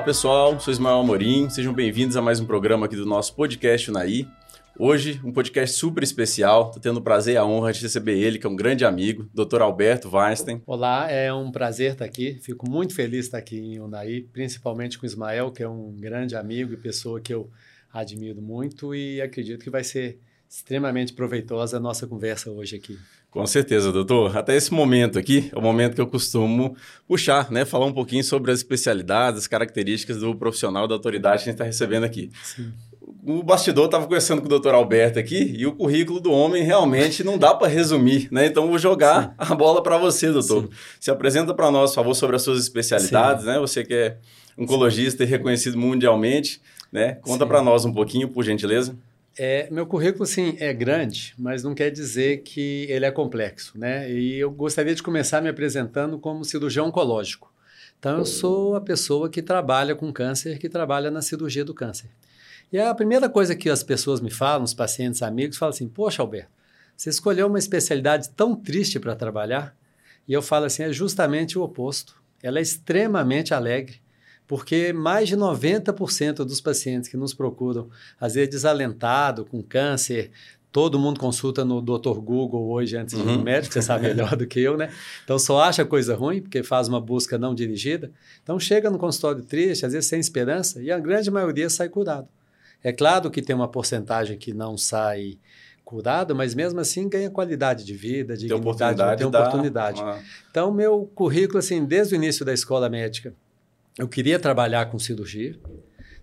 Olá pessoal, sou Ismael Amorim, sejam bem-vindos a mais um programa aqui do nosso podcast Unaí. Hoje, um podcast super especial, estou tendo o prazer e a honra de receber ele, que é um grande amigo, Dr. Alberto Weinstein. Olá, é um prazer estar aqui, fico muito feliz de estar aqui em Unaí, principalmente com o Ismael, que é um grande amigo e pessoa que eu admiro muito e acredito que vai ser extremamente proveitosa a nossa conversa hoje aqui. Com certeza, doutor. Até esse momento aqui é o momento que eu costumo puxar, né? Falar um pouquinho sobre as especialidades, as características do profissional da autoridade que a gente está recebendo aqui. Sim. O bastidor estava conversando com o doutor Alberto aqui e o currículo do homem realmente não dá para resumir, né? Então vou jogar Sim. a bola para você, doutor. Sim. Se apresenta para nós, por favor, sobre as suas especialidades, né? Você que é oncologista e reconhecido mundialmente, né? Conta para nós um pouquinho, por gentileza. É, meu currículo, sim, é grande, mas não quer dizer que ele é complexo, né? E eu gostaria de começar me apresentando como cirurgião oncológico. Então, eu sou a pessoa que trabalha com câncer, que trabalha na cirurgia do câncer. E a primeira coisa que as pessoas me falam, os pacientes, amigos, falam assim: Poxa, Alberto, você escolheu uma especialidade tão triste para trabalhar? E eu falo assim: é justamente o oposto. Ela é extremamente alegre porque mais de 90% dos pacientes que nos procuram, às vezes desalentado, com câncer, todo mundo consulta no Dr. Google hoje antes de ir no uhum. médico, você sabe melhor do que eu, né? Então só acha coisa ruim, porque faz uma busca não dirigida. Então chega no consultório triste, às vezes sem esperança, e a grande maioria sai curado. É claro que tem uma porcentagem que não sai curado, mas mesmo assim ganha qualidade de vida, dignidade, tem oportunidade. Tem oportunidade. Então, meu currículo, assim, desde o início da escola médica, eu queria trabalhar com cirurgia,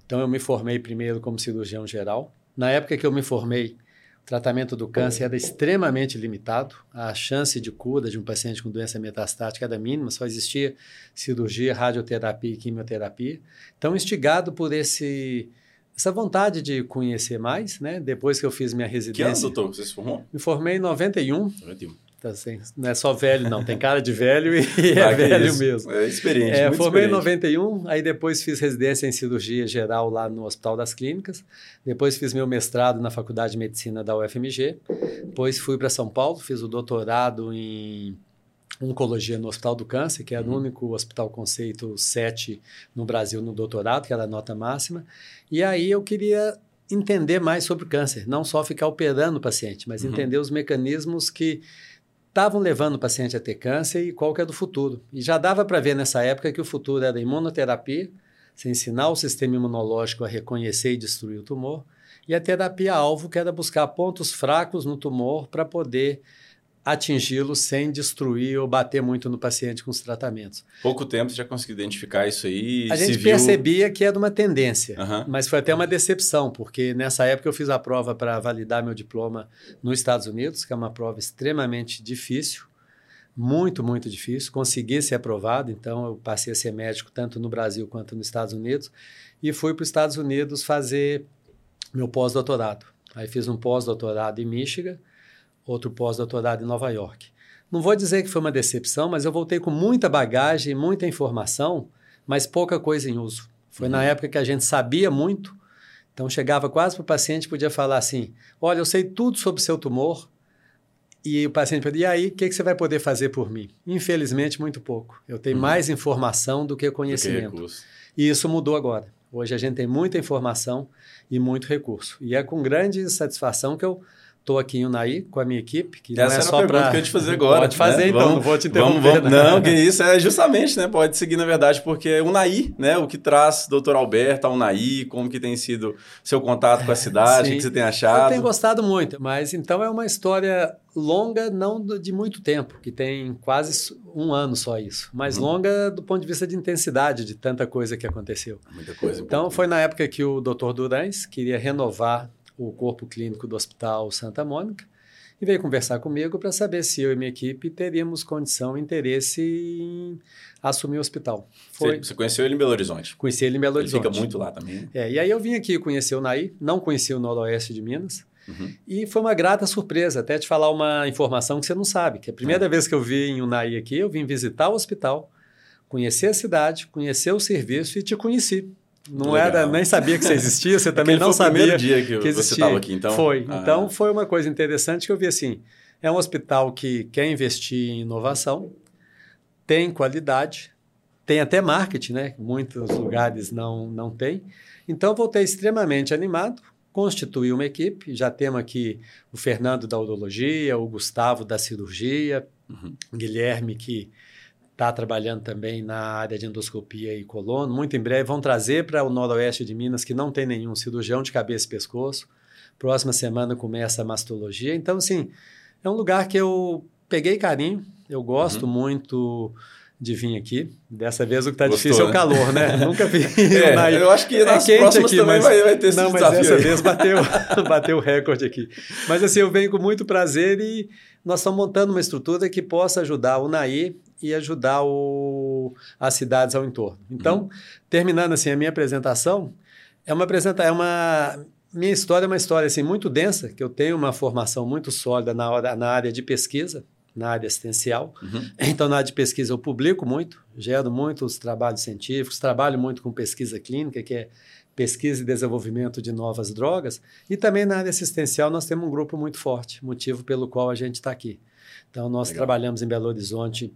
então eu me formei primeiro como cirurgião geral. Na época que eu me formei, o tratamento do câncer era extremamente limitado. A chance de cura de um paciente com doença metastática era mínima, só existia cirurgia, radioterapia e quimioterapia. Então, instigado por esse essa vontade de conhecer mais, né? Depois que eu fiz minha residência. Que ano, doutor, você se formou? Me formei em 91. 91. Assim, não é só velho, não. Tem cara de velho e é ah, velho mesmo. É experiente. É, formei experiente. em 91, aí depois fiz residência em cirurgia geral lá no Hospital das Clínicas. Depois fiz meu mestrado na Faculdade de Medicina da UFMG. Depois fui para São Paulo, fiz o doutorado em oncologia no Hospital do Câncer, que era uhum. o único hospital conceito 7 no Brasil no doutorado, que era a nota máxima. E aí eu queria entender mais sobre o câncer, não só ficar operando o paciente, mas uhum. entender os mecanismos que estavam levando o paciente a ter câncer e qual que é do futuro. E já dava para ver nessa época que o futuro era imunoterapia, se ensinar o sistema imunológico a reconhecer e destruir o tumor, e a terapia-alvo, que era buscar pontos fracos no tumor para poder atingi-lo sem destruir ou bater muito no paciente com os tratamentos. Pouco tempo você já conseguiu identificar isso aí? A gente viu... percebia que era uma tendência, uhum. mas foi até uma decepção, porque nessa época eu fiz a prova para validar meu diploma nos Estados Unidos, que é uma prova extremamente difícil, muito, muito difícil. Consegui ser aprovado, então eu passei a ser médico tanto no Brasil quanto nos Estados Unidos, e fui para os Estados Unidos fazer meu pós-doutorado. Aí fiz um pós-doutorado em Michigan, outro pós-doutorado em Nova York. Não vou dizer que foi uma decepção, mas eu voltei com muita bagagem, muita informação, mas pouca coisa em uso. Foi uhum. na época que a gente sabia muito, então chegava quase para o paciente podia falar assim: Olha, eu sei tudo sobre seu tumor. E o paciente falou: E aí, o que, que, você vai poder fazer por mim? Infelizmente, muito pouco. Eu tenho uhum. mais informação do que conhecimento. Do que e isso mudou agora. Hoje a gente tem muita informação e muito recurso. E é com grande satisfação que eu Estou aqui em Unai com a minha equipe, que Essa não é só para... que eu te fazer agora. Pode fazer né? então, vamos, não vou te interromper. Vamos, vamos. Não, que isso é justamente, né? Pode seguir, na verdade, porque Unai, né? O que traz doutor Alberto a Unai, como que tem sido seu contato com a cidade, o que você tem achado? Eu tenho gostado muito, mas então é uma história longa, não de muito tempo, que tem quase um ano só isso, mas uhum. longa do ponto de vista de intensidade de tanta coisa que aconteceu. Muita coisa. Então, foi na época que o doutor Durães queria renovar o corpo clínico do Hospital Santa Mônica, e veio conversar comigo para saber se eu e minha equipe teríamos condição e interesse em assumir o hospital. Foi... Você conheceu ele em Belo Horizonte? Conheci ele em Belo Horizonte. Ele fica muito lá também. É, e aí eu vim aqui conhecer o Naí, não conheci o Noroeste de Minas, uhum. e foi uma grata surpresa, até te falar uma informação que você não sabe, que a primeira uhum. vez que eu vim em Unai aqui, eu vim visitar o hospital, conhecer a cidade, conhecer o serviço e te conheci. Não Legal. era, nem sabia que você existia, você também não sabia. Foi o dia que, que você estava aqui, então. Foi. Ah. Então foi uma coisa interessante que eu vi assim. É um hospital que quer investir em inovação, tem qualidade, tem até marketing, né? Muitos lugares não, não tem. Então, voltei extremamente animado, constituí uma equipe. Já temos aqui o Fernando da Odologia, o Gustavo da Cirurgia, uhum. o Guilherme, que está trabalhando também na área de endoscopia e colono. Muito em breve vão trazer para o noroeste de Minas, que não tem nenhum cirurgião de cabeça e pescoço. Próxima semana começa a mastologia. Então, assim, é um lugar que eu peguei carinho, eu gosto uhum. muito de vir aqui. Dessa vez o que está difícil né? é o calor, né? Nunca vi. É, eu acho que é nas é próximas aqui, também mas, vai, vai, ter esse Não, mas dessa aí. vez bateu, bateu o recorde aqui. Mas assim, eu venho com muito prazer e nós estamos montando uma estrutura que possa ajudar o NAI e ajudar o, as cidades ao entorno. Então, uhum. terminando assim a minha apresentação, é uma apresentação, é uma minha história é uma história assim muito densa, que eu tenho uma formação muito sólida na, na área de pesquisa, na área assistencial. Uhum. Então, na área de pesquisa eu publico muito, gero muitos trabalhos científicos, trabalho muito com pesquisa clínica, que é pesquisa e desenvolvimento de novas drogas, e também na área assistencial nós temos um grupo muito forte, motivo pelo qual a gente está aqui. Então, nós Legal. trabalhamos em Belo Horizonte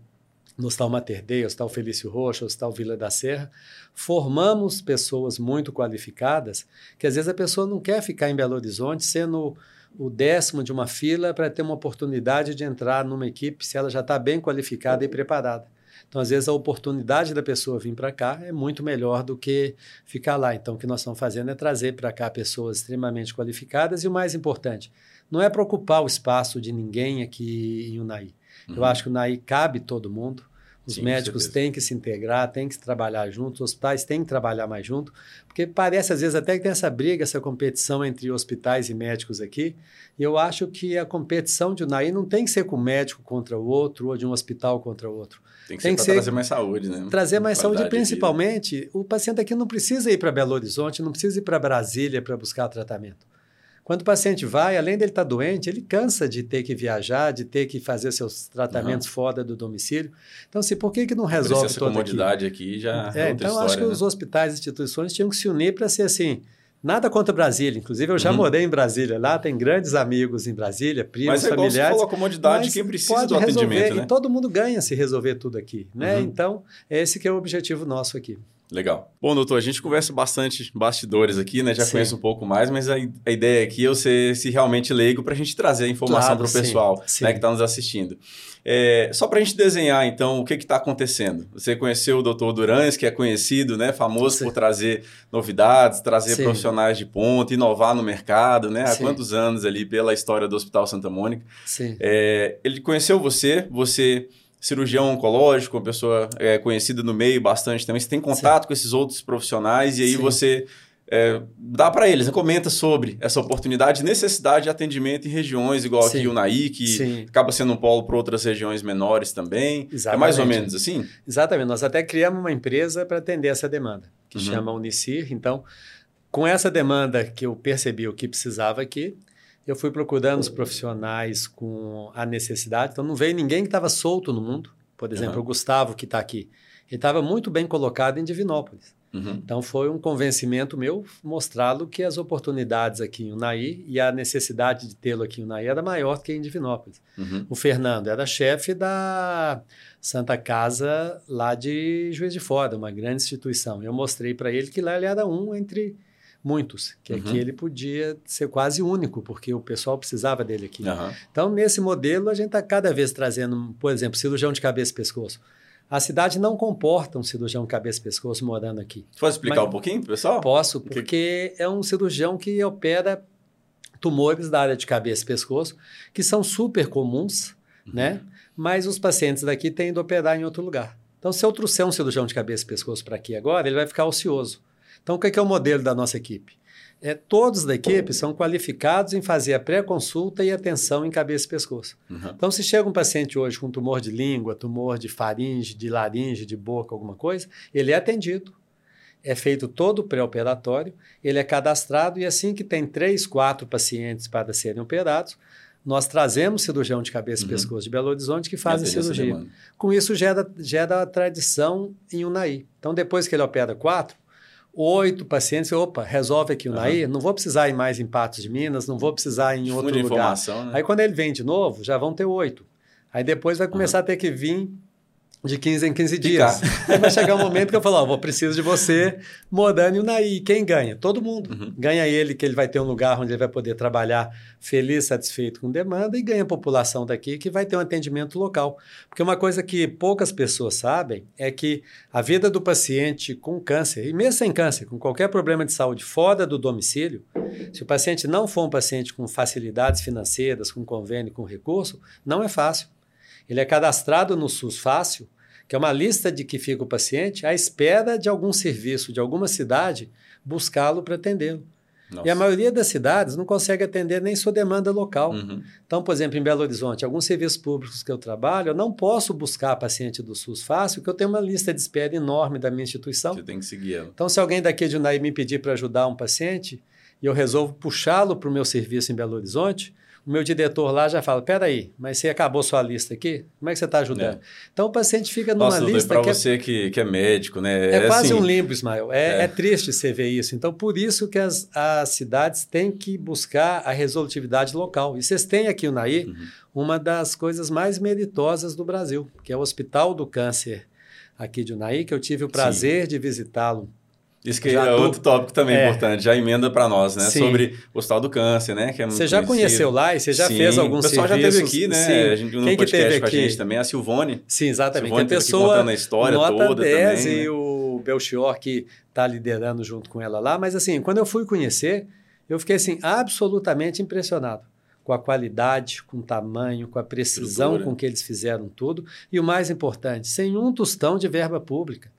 no Hospital Mater Dei, Hospital Felício Rocha, Hospital Vila da Serra, formamos pessoas muito qualificadas, que às vezes a pessoa não quer ficar em Belo Horizonte sendo o décimo de uma fila para ter uma oportunidade de entrar numa equipe se ela já está bem qualificada e preparada. Então, às vezes, a oportunidade da pessoa vir para cá é muito melhor do que ficar lá. Então, o que nós estamos fazendo é trazer para cá pessoas extremamente qualificadas e o mais importante, não é para ocupar o espaço de ninguém aqui em Unai. Uhum. Eu acho que o cabe todo mundo. Os Sim, médicos têm que se integrar, têm que trabalhar juntos, os hospitais têm que trabalhar mais junto, porque parece às vezes até que tem essa briga, essa competição entre hospitais e médicos aqui. E eu acho que a competição de UNAI não tem que ser com um médico contra o outro ou de um hospital contra o outro. Tem que tem ser para trazer mais saúde, né? Trazer mais saúde, principalmente, o paciente aqui não precisa ir para Belo Horizonte, não precisa ir para Brasília para buscar tratamento. Quando o paciente vai, além dele estar tá doente, ele cansa de ter que viajar, de ter que fazer seus tratamentos uhum. fora do domicílio. Então, assim, por que, que não resolve essa comodidade aqui, aqui já é, é Então, história, acho que né? os hospitais e instituições tinham que se unir para ser assim, Nada contra Brasília. Inclusive, eu já uhum. morei em Brasília. Lá tem grandes amigos em Brasília, primos, mas é familiares. Mas você falou, a comodidade de quem precisa do resolver, atendimento, né? E todo mundo ganha se resolver tudo aqui, né? Uhum. Então, esse que é o objetivo nosso aqui. Legal. Bom, doutor, a gente conversa bastante bastidores aqui, né? Já sim. conheço um pouco mais, mas a, a ideia aqui é eu ser se realmente leigo para a gente trazer a informação claro, para o pessoal sim, né, que está nos assistindo. É, só para a gente desenhar, então, o que está acontecendo. Você conheceu o doutor Durães, que é conhecido, né? Famoso sim. por trazer novidades, trazer profissionais de ponta, inovar no mercado, né? Há quantos anos ali pela história do Hospital Santa Mônica. Sim. É, ele conheceu você, você cirurgião oncológico, uma pessoa é, conhecida no meio bastante também. Você tem contato Sim. com esses outros profissionais e aí Sim. você é, dá para eles, né? comenta sobre essa oportunidade, necessidade de atendimento em regiões igual Sim. aqui o NAI, que Sim. acaba sendo um polo para outras regiões menores também. Exatamente. É mais ou menos assim? Exatamente. Nós até criamos uma empresa para atender essa demanda, que uhum. chama Unicir. Então, com essa demanda que eu percebi o que precisava aqui, eu fui procurando os profissionais com a necessidade. Então, não veio ninguém que estava solto no mundo. Por exemplo, uhum. o Gustavo, que está aqui. Ele estava muito bem colocado em Divinópolis. Uhum. Então, foi um convencimento meu mostrá-lo que as oportunidades aqui em Unai e a necessidade de tê-lo aqui em Unai era maior que em Divinópolis. Uhum. O Fernando era chefe da Santa Casa lá de Juiz de Fora, uma grande instituição. Eu mostrei para ele que lá ele era um entre muitos, que uhum. aqui ele podia ser quase único, porque o pessoal precisava dele aqui. Uhum. Então, nesse modelo, a gente está cada vez trazendo, por exemplo, cirurgião de cabeça e pescoço. A cidade não comporta um cirurgião de cabeça e pescoço morando aqui. Pode explicar Mas, um pouquinho, pessoal? Posso, porque é um cirurgião que opera tumores da área de cabeça e pescoço, que são super comuns, uhum. né? Mas os pacientes daqui têm de operar em outro lugar. Então, se eu trouxer um cirurgião de cabeça e pescoço para aqui agora, ele vai ficar ocioso. Então, o que é, que é o modelo da nossa equipe? É, todos da equipe são qualificados em fazer a pré-consulta e atenção em cabeça e pescoço. Uhum. Então, se chega um paciente hoje com tumor de língua, tumor de faringe, de laringe, de boca, alguma coisa, ele é atendido. É feito todo o pré-operatório, ele é cadastrado e assim que tem três, quatro pacientes para serem operados, nós trazemos cirurgião de cabeça e uhum. pescoço de Belo Horizonte que fazem cirurgia. Com isso, gera, gera a tradição em UNAI. Então, depois que ele opera quatro, oito pacientes, opa, resolve aqui o uhum. não vou precisar ir mais em Patos de Minas, não vou precisar em outro lugar. Né? Aí quando ele vem de novo, já vão ter oito. Aí depois vai começar uhum. a ter que vir de 15 em 15 dias. Aí vai chegar um momento que eu falo, ó, vou preciso de você, Modano e o Naí. Quem ganha? Todo mundo. Uhum. Ganha ele, que ele vai ter um lugar onde ele vai poder trabalhar feliz, satisfeito com demanda, e ganha a população daqui que vai ter um atendimento local. Porque uma coisa que poucas pessoas sabem é que a vida do paciente com câncer, e mesmo sem câncer, com qualquer problema de saúde fora do domicílio, se o paciente não for um paciente com facilidades financeiras, com convênio, com recurso, não é fácil. Ele é cadastrado no SUS Fácil, que é uma lista de que fica o paciente à espera de algum serviço, de alguma cidade, buscá-lo para atendê-lo. E a maioria das cidades não consegue atender nem sua demanda local. Uhum. Então, por exemplo, em Belo Horizonte, alguns serviços públicos que eu trabalho, eu não posso buscar paciente do SUS fácil, porque eu tenho uma lista de espera enorme da minha instituição. Você tem que seguir ela. Então, se alguém daqui de Unai me pedir para ajudar um paciente e eu resolvo puxá-lo para o meu serviço em Belo Horizonte, o meu diretor lá já fala: peraí, mas você acabou sua lista aqui? Como é que você está ajudando? É. Então o paciente fica numa Nossa, lista. Para é você é, que, que é médico, né? É, é quase assim, um limbo, Ismael. É, é, é. triste você ver isso. Então, por isso que as, as cidades têm que buscar a resolutividade local. E vocês têm aqui o Naí uhum. uma das coisas mais meritosas do Brasil, que é o Hospital do Câncer aqui de Unaí, que eu tive o prazer Sim. de visitá-lo isso que já é do... outro tópico também é. importante, já emenda para nós, né? Sim. Sobre o Hospital do Câncer, né? Que é você já conhecido. conheceu lá e você já Sim. fez alguns serviços? O pessoal serviços. já teve aqui, né? Sim. A gente, Quem que teve aqui? a gente também, a Silvone. Sim, exatamente. Silvone a pessoa contando a história nota toda 10 também. E né? o Belchior que está liderando junto com ela lá. Mas assim, quando eu fui conhecer, eu fiquei assim, absolutamente impressionado com a qualidade, com o tamanho, com a precisão com que eles fizeram tudo. E o mais importante, sem um tostão de verba pública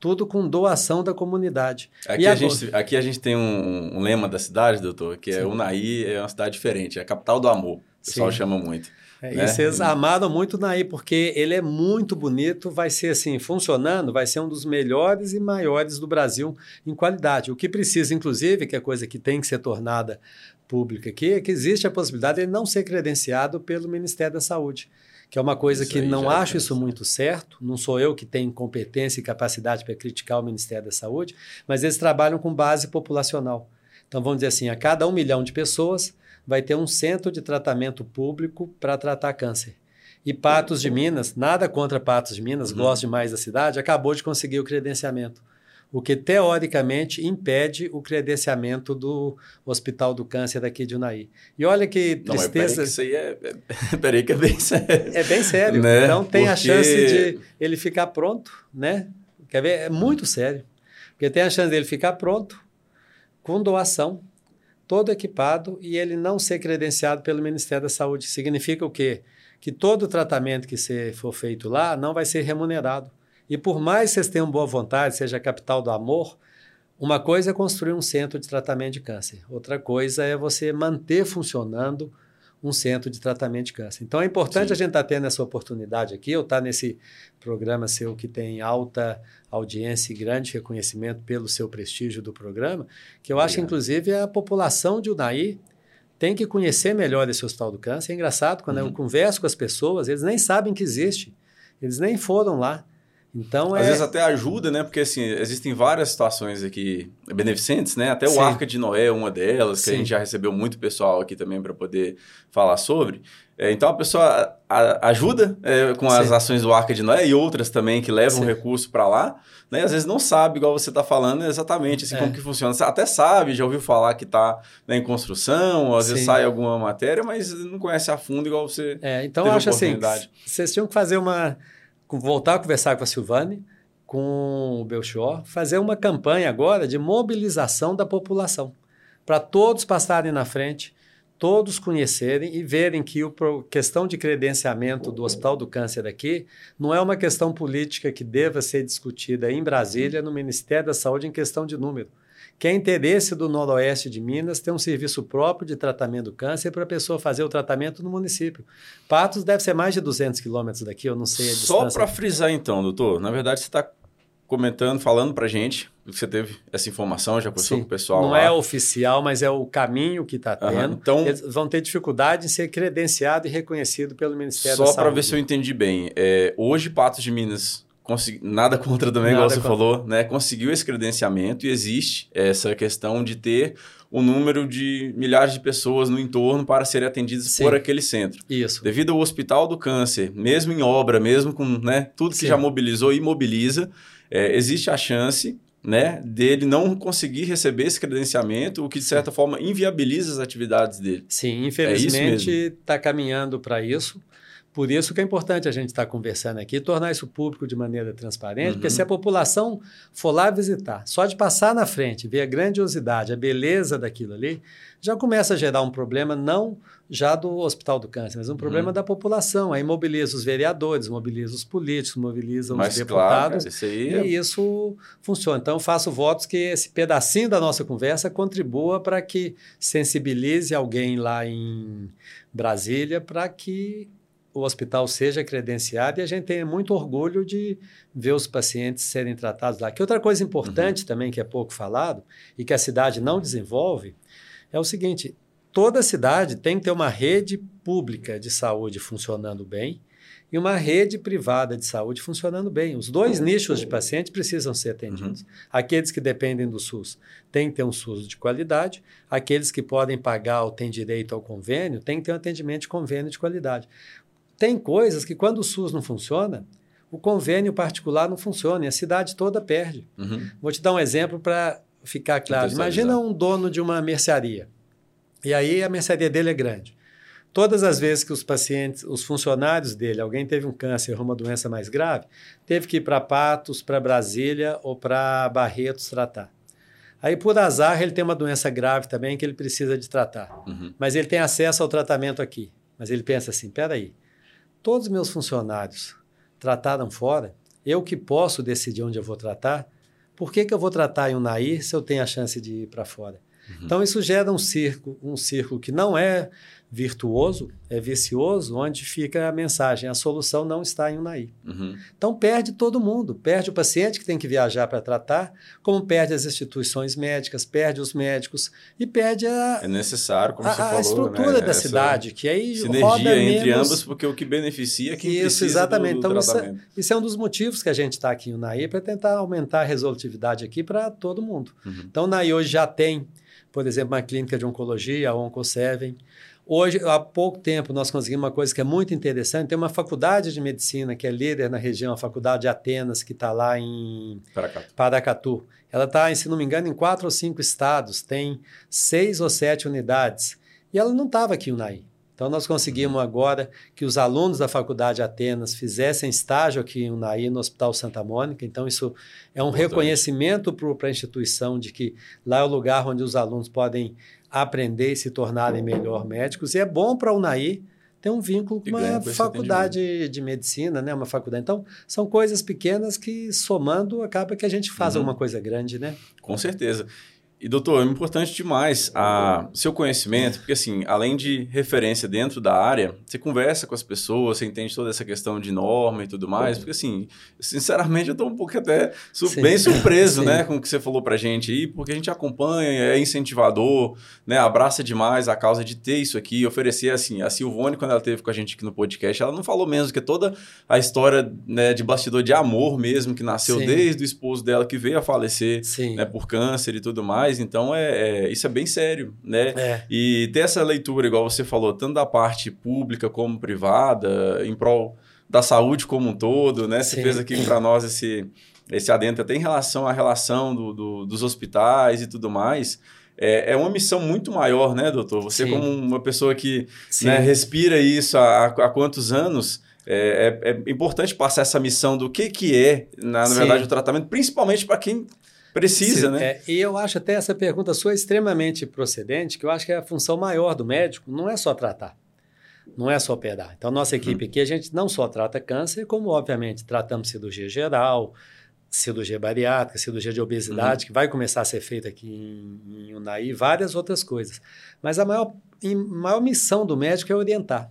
tudo com doação da comunidade. Aqui, a, gente, aqui a gente tem um, um, lema da cidade, doutor, que é Unaí é uma cidade diferente, é a capital do amor. O pessoal Sim. chama muito. É, né? E vocês amaram muito o Naí, porque ele é muito bonito, vai ser assim, funcionando, vai ser um dos melhores e maiores do Brasil em qualidade. O que precisa, inclusive, que é coisa que tem que ser tornada pública aqui, é que existe a possibilidade de ele não ser credenciado pelo Ministério da Saúde que é uma coisa isso que não acho é isso muito certo. Não sou eu que tenho competência e capacidade para criticar o Ministério da Saúde, mas eles trabalham com base populacional. Então, vamos dizer assim, a cada um milhão de pessoas vai ter um centro de tratamento público para tratar câncer. E Patos de Minas, nada contra Patos de Minas, uhum. gosto demais da cidade, acabou de conseguir o credenciamento o que teoricamente impede o credenciamento do Hospital do Câncer daqui de Unaí. E olha que tristeza. Não, que isso aí é, é, peraí que é bem sério. É bem sério. Né? Então tem Porque... a chance de ele ficar pronto, né? Quer ver? É muito sério. Porque tem a chance dele ficar pronto, com doação, todo equipado, e ele não ser credenciado pelo Ministério da Saúde. Significa o quê? Que todo tratamento que for feito lá não vai ser remunerado. E por mais que vocês tenham boa vontade, seja a capital do amor, uma coisa é construir um centro de tratamento de câncer, outra coisa é você manter funcionando um centro de tratamento de câncer. Então é importante Sim. a gente estar tá tendo essa oportunidade aqui, eu estar tá nesse programa seu que tem alta audiência e grande reconhecimento pelo seu prestígio do programa, que eu acho, inclusive, a população de Unai tem que conhecer melhor esse hospital do câncer. É engraçado, quando uhum. eu converso com as pessoas, eles nem sabem que existe, eles nem foram lá. Então, Às é... vezes até ajuda, né? Porque assim, existem várias situações aqui beneficentes, né? Até Sim. o Arca de Noé é uma delas, que Sim. a gente já recebeu muito pessoal aqui também para poder falar sobre. É, então a pessoa a, ajuda é, com as Sim. ações do Arca de Noé e outras também que levam recurso para lá, né? Às vezes não sabe, igual você está falando, exatamente assim, é. como que funciona. Você até sabe, já ouviu falar que está né, em construção, às vezes sai alguma matéria, mas não conhece a fundo igual você. É, então eu acho assim, vocês tinham que fazer uma voltar a conversar com a Silvane, com o Belchior, fazer uma campanha agora de mobilização da população, para todos passarem na frente, todos conhecerem e verem que a questão de credenciamento do Hospital do Câncer aqui não é uma questão política que deva ser discutida em Brasília, no Ministério da Saúde, em questão de número que é interesse do Noroeste de Minas ter um serviço próprio de tratamento do câncer para a pessoa fazer o tratamento no município. Patos deve ser mais de 200 quilômetros daqui, eu não sei a Só para frisar então, doutor, na verdade você está comentando, falando para gente que você teve essa informação, já conversou Sim, com o pessoal Não lá. é oficial, mas é o caminho que está tendo. Uhum, então, Eles vão ter dificuldade em ser credenciado e reconhecido pelo Ministério da Saúde. Só para ver se eu entendi bem. É, hoje, Patos de Minas nada contra também, nada igual você contra. falou, né? Conseguiu esse credenciamento e existe essa questão de ter o número de milhares de pessoas no entorno para serem atendidas Sim. por aquele centro. Isso. Devido ao Hospital do Câncer, mesmo em obra, mesmo com né, tudo que Sim. já mobilizou e mobiliza, é, existe a chance né, dele não conseguir receber esse credenciamento, o que de certa forma inviabiliza as atividades dele. Sim, é infelizmente está é caminhando para isso. Por isso que é importante a gente estar tá conversando aqui, tornar isso público de maneira transparente, uhum. porque se a população for lá visitar, só de passar na frente, ver a grandiosidade, a beleza daquilo ali, já começa a gerar um problema não já do Hospital do Câncer, mas um problema uhum. da população. Aí mobiliza os vereadores, mobiliza os políticos, mobiliza os deputados. Claro, isso. E isso funciona. Então, faço votos que esse pedacinho da nossa conversa contribua para que sensibilize alguém lá em Brasília para que o hospital seja credenciado e a gente tem muito orgulho de ver os pacientes serem tratados lá. Que outra coisa importante uhum. também, que é pouco falado e que a cidade não desenvolve, é o seguinte: toda cidade tem que ter uma rede pública de saúde funcionando bem e uma rede privada de saúde funcionando bem. Os dois nichos de pacientes precisam ser atendidos. Uhum. Aqueles que dependem do SUS têm que ter um SUS de qualidade, aqueles que podem pagar ou têm direito ao convênio têm que ter um atendimento de convênio de qualidade. Tem coisas que, quando o SUS não funciona, o convênio particular não funciona e a cidade toda perde. Uhum. Vou te dar um exemplo para ficar claro. Imagina um dono de uma mercearia. E aí a mercearia dele é grande. Todas as vezes que os pacientes, os funcionários dele, alguém teve um câncer ou uma doença mais grave, teve que ir para Patos, para Brasília ou para Barretos tratar. Aí, por azar, ele tem uma doença grave também que ele precisa de tratar. Uhum. Mas ele tem acesso ao tratamento aqui. Mas ele pensa assim: peraí, todos os meus funcionários trataram fora, eu que posso decidir onde eu vou tratar, por que, que eu vou tratar em Unai se eu tenho a chance de ir para fora? Uhum. Então, isso gera um círculo, um círculo que não é virtuoso, é vicioso, onde fica a mensagem: a solução não está em Unai. Uhum. Então, perde todo mundo. Perde o paciente que tem que viajar para tratar, como perde as instituições médicas, perde os médicos e perde a. É necessário, como a, você falou. A estrutura né? da Essa cidade, que aí. Sinergia entre menos... ambas, porque o que beneficia é quem isso, precisa exatamente. Do, do então, isso é, isso é, um dos motivos que a gente está aqui em Unai, para tentar aumentar a resolutividade aqui para todo mundo. Uhum. Então, o Unai hoje já tem por exemplo, uma clínica de oncologia, a Oncoseven. Hoje, há pouco tempo, nós conseguimos uma coisa que é muito interessante. Tem uma faculdade de medicina que é líder na região, a Faculdade de Atenas, que está lá em Paracatu. Paracatu. Ela está, se não me engano, em quatro ou cinco estados, tem seis ou sete unidades. E ela não estava aqui, Unai. Então, nós conseguimos agora que os alunos da Faculdade de Atenas fizessem estágio aqui em Unai, no Hospital Santa Mônica. Então, isso é um Importante. reconhecimento para a instituição de que lá é o lugar onde os alunos podem aprender e se tornarem melhor médicos. E é bom para a Unai ter um vínculo com uma faculdade de medicina, né? uma faculdade. Então, são coisas pequenas que, somando, acaba que a gente faz uhum. alguma coisa grande, né? Com certeza. E, doutor, é importante demais a seu conhecimento, porque, assim, além de referência dentro da área, você conversa com as pessoas, você entende toda essa questão de norma e tudo mais, porque, assim, sinceramente, eu estou um pouco até su bem surpreso, né, com o que você falou pra gente aí, porque a gente acompanha, é incentivador, né, abraça demais a causa de ter isso aqui, oferecer, assim, a Silvone, quando ela teve com a gente aqui no podcast, ela não falou mesmo que toda a história, né, de bastidor de amor mesmo, que nasceu Sim. desde o esposo dela que veio a falecer, Sim. né, por câncer e tudo mais, então, é, é, isso é bem sério, né? É. E ter essa leitura, igual você falou, tanto da parte pública como privada, em prol da saúde como um todo, né? Você Sim. fez aqui para nós esse, esse adentro até em relação à relação do, do, dos hospitais e tudo mais. É, é, uma missão muito maior, né, doutor? Você, Sim. como uma pessoa que né, respira isso há, há quantos anos, é, é, é, importante passar essa missão do que, que é, na, na verdade, o tratamento, principalmente para quem Precisa, Sim, né? É, e eu acho até essa pergunta sua extremamente procedente, que eu acho que é a função maior do médico não é só tratar, não é só operar. Então, nossa uhum. equipe uhum. aqui, a gente não só trata câncer, como, obviamente, tratamos cirurgia geral, cirurgia bariátrica, cirurgia de obesidade, uhum. que vai começar a ser feita aqui em, em Unai, várias outras coisas. Mas a maior, a maior missão do médico é orientar.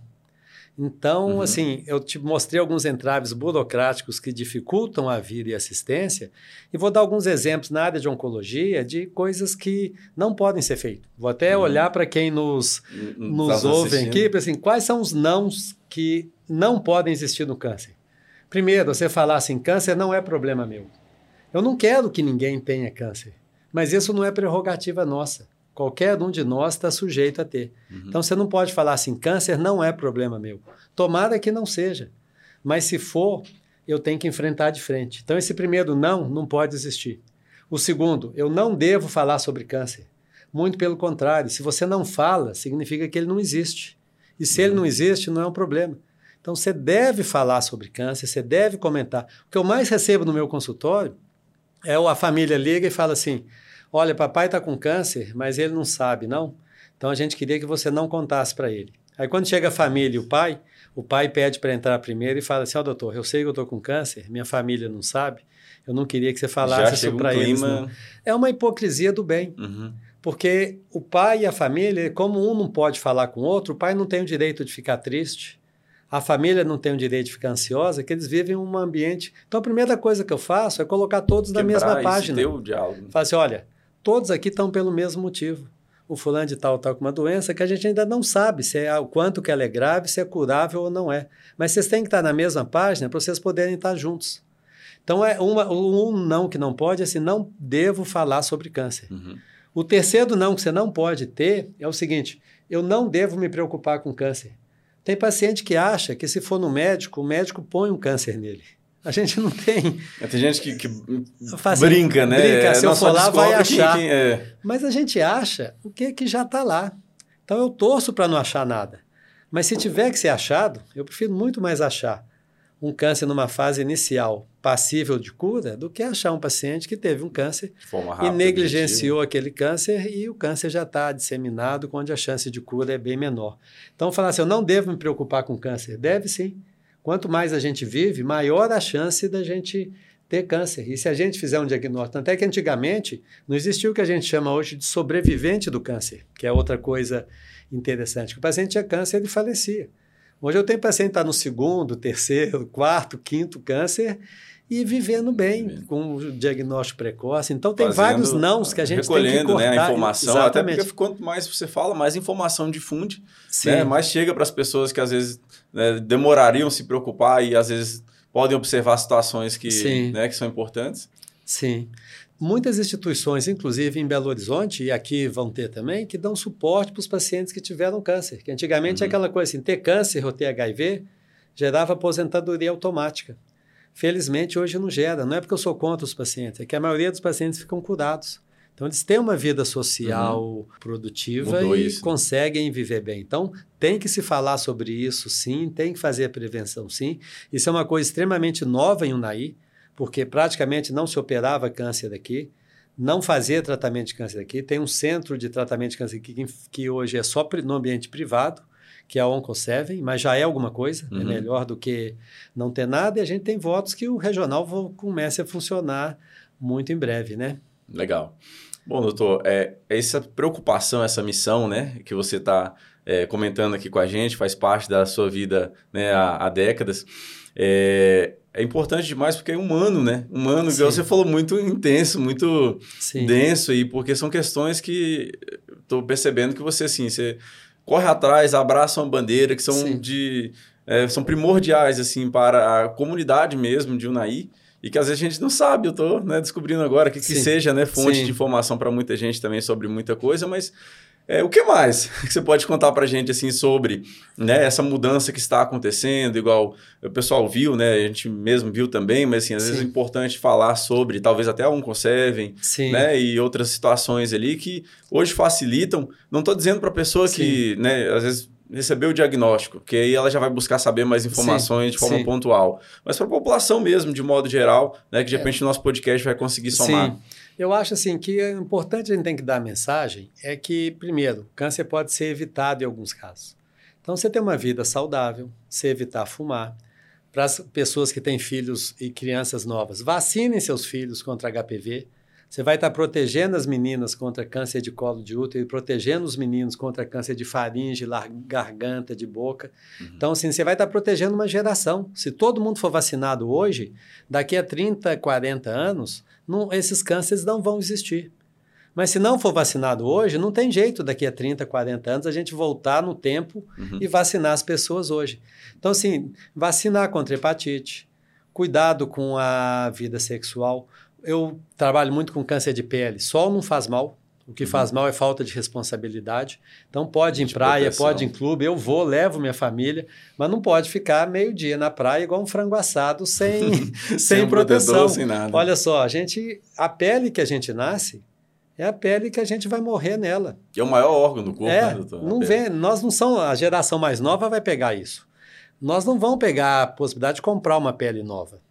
Então, uhum. assim, eu te mostrei alguns entraves burocráticos que dificultam a vida e assistência, e vou dar alguns exemplos na área de oncologia de coisas que não podem ser feitas. Vou até uhum. olhar para quem nos, nos ouve aqui, assim, quais são os nãos que não podem existir no câncer. Primeiro, você falar assim: câncer não é problema meu. Eu não quero que ninguém tenha câncer, mas isso não é prerrogativa nossa. Qualquer um de nós está sujeito a ter. Uhum. Então você não pode falar assim: câncer não é problema meu. Tomara que não seja. Mas se for, eu tenho que enfrentar de frente. Então esse primeiro não não pode existir. O segundo, eu não devo falar sobre câncer. Muito pelo contrário, se você não fala, significa que ele não existe. E se uhum. ele não existe, não é um problema. Então você deve falar sobre câncer, você deve comentar. O que eu mais recebo no meu consultório é a família liga e fala assim: Olha, papai está com câncer, mas ele não sabe, não? Então a gente queria que você não contasse para ele. Aí quando chega a família e o pai, o pai pede para entrar primeiro e fala assim: Ó, oh, doutor, eu sei que eu estou com câncer, minha família não sabe, eu não queria que você falasse isso para um eles. Não. É uma hipocrisia do bem. Uhum. Porque o pai e a família, como um não pode falar com o outro, o pai não tem o direito de ficar triste, a família não tem o direito de ficar ansiosa, que eles vivem em um ambiente. Então a primeira coisa que eu faço é colocar todos Quebrar na mesma página. Esse teu diálogo. Fala assim: olha, todos aqui estão pelo mesmo motivo. O fulano de tal está com uma doença que a gente ainda não sabe se é o quanto que ela é grave, se é curável ou não é. Mas vocês têm que estar na mesma página para vocês poderem estar juntos. Então, é uma, um não que não pode é assim, não devo falar sobre câncer. Uhum. O terceiro não que você não pode ter é o seguinte, eu não devo me preocupar com câncer. Tem paciente que acha que se for no médico, o médico põe um câncer nele. A gente não tem. É, tem gente que, que assim, brinca, né? Brinca, se eu for lá, vai achar. Quem é. Mas a gente acha o que, que já está lá. Então eu torço para não achar nada. Mas se tiver que ser achado, eu prefiro muito mais achar um câncer numa fase inicial passível de cura do que achar um paciente que teve um câncer e negligenciou aquele câncer e o câncer já está disseminado, onde a chance de cura é bem menor. Então, falar assim, eu não devo me preocupar com câncer. Deve sim. Quanto mais a gente vive, maior a chance da gente ter câncer. E se a gente fizer um diagnóstico, tanto é que antigamente não existia o que a gente chama hoje de sobrevivente do câncer, que é outra coisa interessante. O paciente tinha câncer e ele falecia. Hoje eu tenho paciente que está no segundo, terceiro, quarto, quinto câncer e vivendo bem, com o diagnóstico precoce. Então, tem Fazendo, vários nãos que a gente tem que cortar. Né, a informação, Exatamente. até porque quanto mais você fala, mais informação difunde, né? mais chega para as pessoas que às vezes né, demorariam se preocupar e às vezes podem observar situações que, né, que são importantes. Sim. Muitas instituições, inclusive em Belo Horizonte, e aqui vão ter também, que dão suporte para os pacientes que tiveram câncer. Que antigamente é uhum. aquela coisa assim, ter câncer ou ter HIV gerava aposentadoria automática. Felizmente, hoje não gera. Não é porque eu sou contra os pacientes, é que a maioria dos pacientes ficam curados. Então, eles têm uma vida social uhum. produtiva Mudou e isso. conseguem viver bem. Então, tem que se falar sobre isso, sim, tem que fazer a prevenção, sim. Isso é uma coisa extremamente nova em Unai, porque praticamente não se operava câncer aqui, não fazia tratamento de câncer aqui. Tem um centro de tratamento de câncer aqui que, que hoje é só no ambiente privado que é a Onco7, mas já é alguma coisa, é uhum. é melhor do que não ter nada, e a gente tem votos que o regional comece a funcionar muito em breve, né? Legal. Bom, doutor, é, essa preocupação, essa missão, né, que você está é, comentando aqui com a gente, faz parte da sua vida né, há, há décadas, é, é, importante demais porque é humano, né? Humano, que você falou, muito intenso, muito Sim. denso, e porque são questões que estou percebendo que você, assim, você corre atrás, abraça uma bandeira, que são de é, são primordiais assim para a comunidade mesmo de Unai e que às vezes a gente não sabe, eu estou né, descobrindo agora que, que seja né, fonte Sim. de informação para muita gente também sobre muita coisa, mas é, o que mais que você pode contar para a gente assim sobre né, essa mudança que está acontecendo? Igual o pessoal viu, né? A gente mesmo viu também, mas assim, às Sim. vezes é importante falar sobre, talvez até a Unconservem, né? E outras situações ali que hoje facilitam. Não estou dizendo para a pessoa Sim. que, né? Às vezes recebeu o diagnóstico, que aí ela já vai buscar saber mais informações sim, de forma sim. pontual. Mas para a população mesmo, de modo geral, né, que de é. repente o nosso podcast vai conseguir somar. Sim. Eu acho assim que é importante a gente tem que dar a mensagem é que, primeiro, câncer pode ser evitado em alguns casos. Então, você ter uma vida saudável, você evitar fumar. Para as pessoas que têm filhos e crianças novas, vacinem seus filhos contra HPV. Você vai estar protegendo as meninas contra câncer de colo de útero e protegendo os meninos contra câncer de faringe, garganta, de boca. Uhum. Então, assim, você vai estar protegendo uma geração. Se todo mundo for vacinado hoje, daqui a 30, 40 anos, não, esses cânceres não vão existir. Mas se não for vacinado hoje, não tem jeito daqui a 30, 40 anos a gente voltar no tempo uhum. e vacinar as pessoas hoje. Então, assim, vacinar contra hepatite, cuidado com a vida sexual. Eu trabalho muito com câncer de pele. Sol não faz mal. O que uhum. faz mal é falta de responsabilidade. Então pode ir em praia, proteção. pode ir em clube, eu vou, levo minha família, mas não pode ficar meio dia na praia igual um frango assado sem, sem, sem proteção. sem nada. Olha só, a gente, a pele que a gente nasce é a pele que a gente vai morrer nela. Que é o maior órgão do corpo, é, né, doutor? Não vem, nós não somos, a geração mais nova vai pegar isso. Nós não vamos pegar a possibilidade de comprar uma pele nova.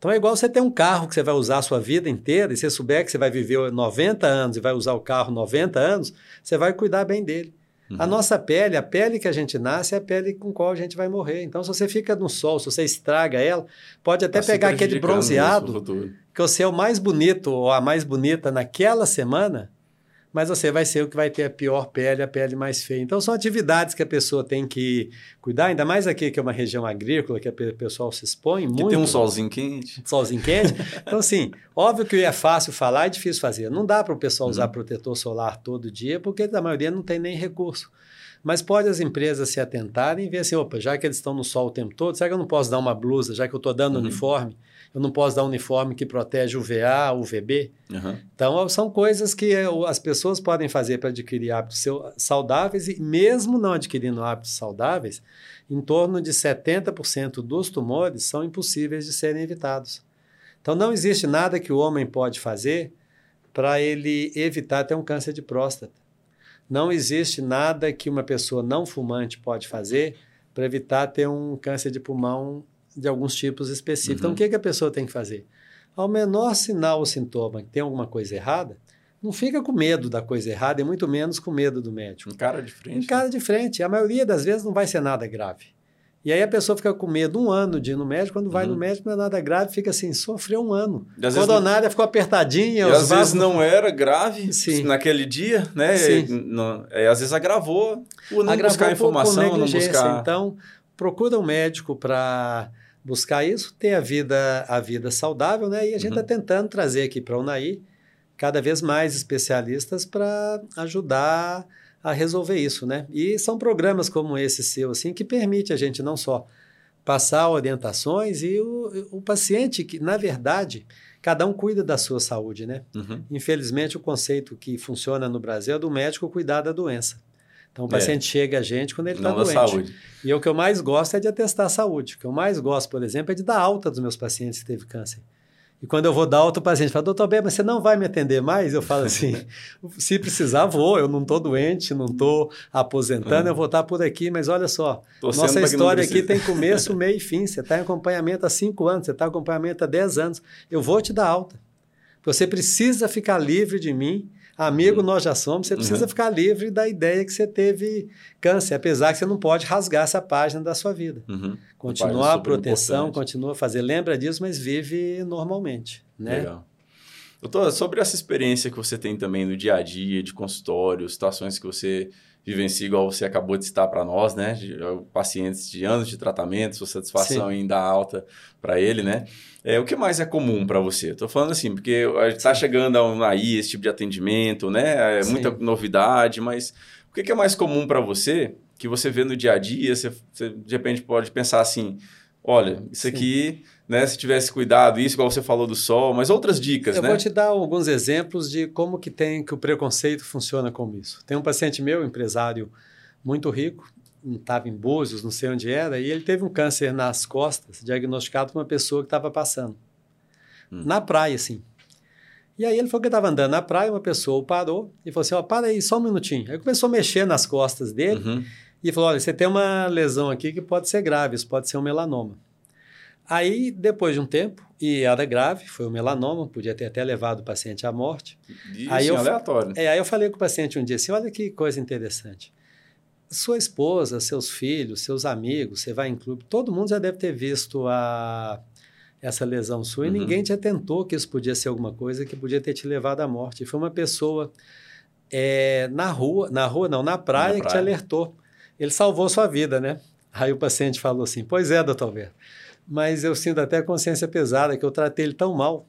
Então é igual você ter um carro que você vai usar a sua vida inteira e você souber que você vai viver 90 anos e vai usar o carro 90 anos, você vai cuidar bem dele. Uhum. A nossa pele, a pele que a gente nasce é a pele com qual a gente vai morrer. Então, se você fica no sol, se você estraga ela, pode até tá pegar aquele bronzeado, que você é o mais bonito ou a mais bonita naquela semana, mas você vai ser o que vai ter a pior pele, a pele mais feia. Então, são atividades que a pessoa tem que cuidar, ainda mais aqui que é uma região agrícola, que o pessoal se expõe muito. Que tem um solzinho quente. Solzinho quente. Então, assim, óbvio que é fácil falar e difícil fazer. Não dá para o pessoal usar uhum. protetor solar todo dia, porque a maioria não tem nem recurso. Mas pode as empresas se atentarem e ver assim, opa, já que eles estão no sol o tempo todo, será que eu não posso dar uma blusa, já que eu estou dando uhum. uniforme? Eu não posso dar um uniforme que protege o VA, o VB. Uhum. Então, são coisas que as pessoas podem fazer para adquirir hábitos saudáveis e, mesmo não adquirindo hábitos saudáveis, em torno de 70% dos tumores são impossíveis de serem evitados. Então, não existe nada que o homem pode fazer para ele evitar ter um câncer de próstata. Não existe nada que uma pessoa não fumante pode fazer para evitar ter um câncer de pulmão de alguns tipos específicos. Então, uhum. Então, o que, que a pessoa tem que fazer? Ao menor sinal ou sintoma que tem alguma coisa errada, não fica com medo da coisa errada e muito menos com medo do médico. cara de frente. cara de frente. A maioria das vezes não vai ser nada grave. E aí a pessoa fica com medo um ano de ir no médico, quando vai uhum. no médico não é nada grave, fica assim, sofreu um ano. A coronária não... ficou apertadinha. E às vasos... vezes não era grave Sim. naquele dia, né? Sim. E, não, e, às vezes agravou por não agravou buscar informação, não buscar... Então, procura um médico para buscar isso, ter a vida, a vida saudável, né? E a gente está uhum. tentando trazer aqui para o Unaí cada vez mais especialistas para ajudar a resolver isso, né? E são programas como esse seu, assim, que permite a gente não só passar orientações e o, o paciente que, na verdade, cada um cuida da sua saúde, né? Uhum. Infelizmente, o conceito que funciona no Brasil é do médico cuidar da doença. Então, o paciente é. chega a gente quando ele está doente. Saúde. E o que eu mais gosto é de atestar a saúde. O que eu mais gosto, por exemplo, é de dar alta dos meus pacientes que teve câncer. E quando eu vou dar alta, o paciente fala, doutor B, mas você não vai me atender mais? Eu falo assim, se precisar, vou. Eu não estou doente, não estou aposentando, eu vou estar por aqui. Mas olha só, Torcendo nossa história aqui tem começo, meio e fim. Você está em acompanhamento há cinco anos, você está em acompanhamento há dez anos. Eu vou te dar alta. Você precisa ficar livre de mim Amigo, uhum. nós já somos, você precisa uhum. ficar livre da ideia que você teve câncer, apesar que você não pode rasgar essa página da sua vida. Uhum. Continua a proteção, importante. continua a fazer, lembra disso, mas vive normalmente. Né? Legal. Doutor, sobre essa experiência que você tem também no dia a dia, de consultório, situações que você vivencia, igual você acabou de citar para nós, né? Uh, pacientes de anos de tratamento, sua satisfação Sim. dar alta para ele, né? É, o que mais é comum para você? Estou falando assim, porque está chegando aí esse tipo de atendimento, né? É muita novidade, mas o que, que é mais comum para você que você vê no dia a dia? Você, você, de repente pode pensar assim, olha, isso Sim. aqui né? Se tivesse cuidado, isso, igual você falou do sol, mas outras dicas, Eu né? vou te dar alguns exemplos de como que tem que o preconceito funciona como isso. Tem um paciente meu, empresário muito rico, estava em Búzios, não sei onde era, e ele teve um câncer nas costas, diagnosticado por uma pessoa que estava passando. Hum. Na praia, assim. E aí ele falou que estava andando na praia, uma pessoa o parou e falou assim, ó, oh, para aí, só um minutinho. Aí começou a mexer nas costas dele uhum. E falou, olha, você tem uma lesão aqui que pode ser grave, isso pode ser um melanoma. Aí, depois de um tempo, e era grave, foi um melanoma, podia ter até levado o paciente à morte. Isso, aí eu, aleatório. É, aí eu falei com o paciente um dia assim, olha que coisa interessante. Sua esposa, seus filhos, seus amigos, você vai em clube, todo mundo já deve ter visto a, essa lesão sua uhum. e ninguém te atentou que isso podia ser alguma coisa que podia ter te levado à morte. E foi uma pessoa é, na rua, na rua não, na praia, na praia, que te alertou. Ele salvou sua vida, né? Aí o paciente falou assim, pois é, doutor Alberto, mas eu sinto até consciência pesada que eu tratei ele tão mal.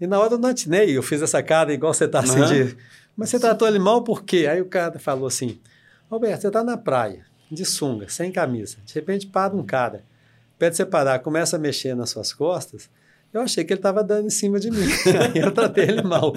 E na hora eu não atinei, eu fiz essa cara igual você está assim de... Mas você tratou ele mal por quê? Aí o cara falou assim, Roberto, você está na praia, de sunga, sem camisa. De repente para um cara pede você parar, começa a mexer nas suas costas, eu achei que ele estava dando em cima de mim. aí eu tratei ele mal.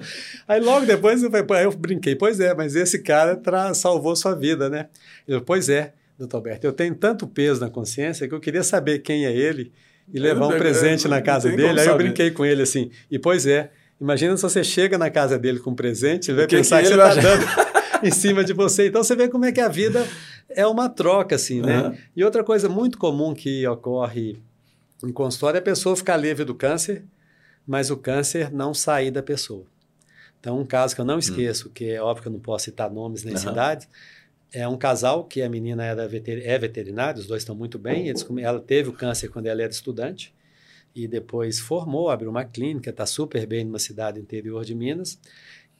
Aí logo depois eu, falei, eu brinquei, pois é, mas esse cara salvou sua vida, né? Eu, pois é, doutor Alberto, eu tenho tanto peso na consciência que eu queria saber quem é ele e levar um presente na casa dele. Aí eu brinquei com ele assim, e pois é, imagina se você chega na casa dele com um presente, ele vai que pensar que, que você está dando em cima de você. Então você vê como é que a vida é uma troca, assim, né? Uhum. E outra coisa muito comum que ocorre em consultório é a pessoa ficar livre do câncer, mas o câncer não sair da pessoa. Então, um caso que eu não hum. esqueço, que é óbvio que eu não posso citar nomes nem uhum. cidades, é um casal que a menina era veter, é veterinária, os dois estão muito bem. Eles, ela teve o câncer quando ela era estudante e depois formou, abriu uma clínica, está super bem numa cidade interior de Minas.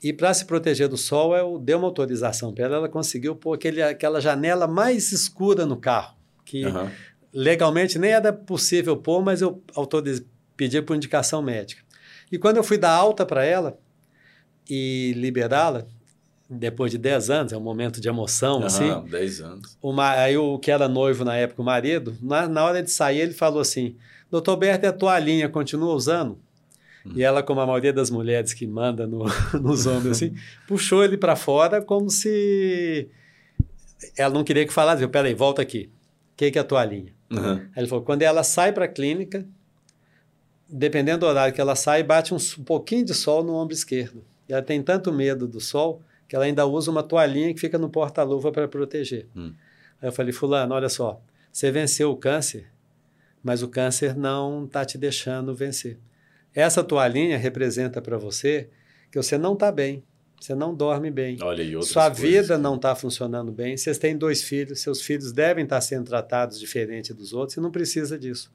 E para se proteger do sol, eu dei uma autorização para ela, ela conseguiu pôr aquele, aquela janela mais escura no carro, que uhum. Legalmente nem era possível pôr, mas eu pedi por indicação médica. E quando eu fui dar alta para ela e liberá-la, depois de 10 anos, é um momento de emoção, uhum, assim. 10 anos. Uma, aí o que era noivo na época, o marido, na, na hora de sair, ele falou assim: Doutor Berto, a toalhinha continua usando? Hum. E ela, como a maioria das mulheres que manda no, nos homens, assim, puxou ele para fora como se ela não queria que falasse. Peraí, volta aqui. O que, que é a toalhinha? Uhum. Aí ele falou: quando ela sai para a clínica, dependendo do horário que ela sai, bate um, um pouquinho de sol no ombro esquerdo. E ela tem tanto medo do sol que ela ainda usa uma toalhinha que fica no porta-luva para proteger. Hum. Aí eu falei, fulano, olha só, você venceu o câncer, mas o câncer não está te deixando vencer. Essa toalhinha representa para você que você não está bem, você não dorme bem. Olha, e Sua vida não está funcionando bem. Vocês têm dois filhos, seus filhos devem estar tá sendo tratados diferente dos outros e não precisa disso.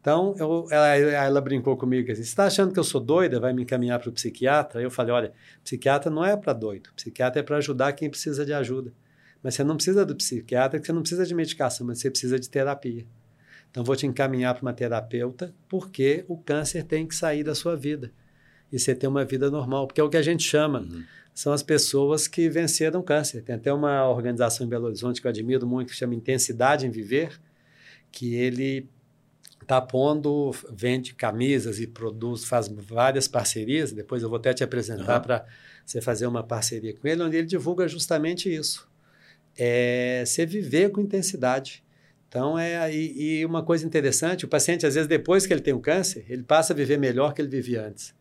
Então, eu, ela, ela, brincou comigo assim: você está achando que eu sou doida? Vai me encaminhar para o psiquiatra? Eu falei: olha, psiquiatra não é para doido, psiquiatra é para ajudar quem precisa de ajuda. Mas você não precisa do psiquiatra, você não precisa de medicação, mas você precisa de terapia. Então, vou te encaminhar para uma terapeuta, porque o câncer tem que sair da sua vida e você ter uma vida normal, porque é o que a gente chama. Uhum. São as pessoas que venceram o câncer. Tem até uma organização em Belo Horizonte que eu admiro muito, que chama Intensidade em Viver, que ele está pondo, vende camisas e produz, faz várias parcerias. Depois eu vou até te apresentar uhum. para você fazer uma parceria com ele, onde ele divulga justamente isso. É você viver com intensidade. Então, é e, e uma coisa interessante, o paciente, às vezes, depois que ele tem o câncer, ele passa a viver melhor que ele vivia antes.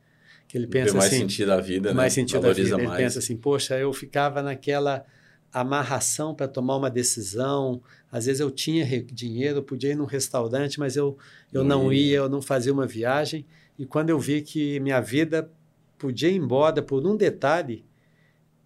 Que ele pensa Tem mais assim, sentido a vida, mais né? sentido Valoriza a vida. Ele mais. pensa assim, poxa, eu ficava naquela amarração para tomar uma decisão. Às vezes eu tinha dinheiro, podia ir num restaurante, mas eu, eu não ia, eu não fazia uma viagem. E quando eu vi que minha vida podia ir embora por um detalhe,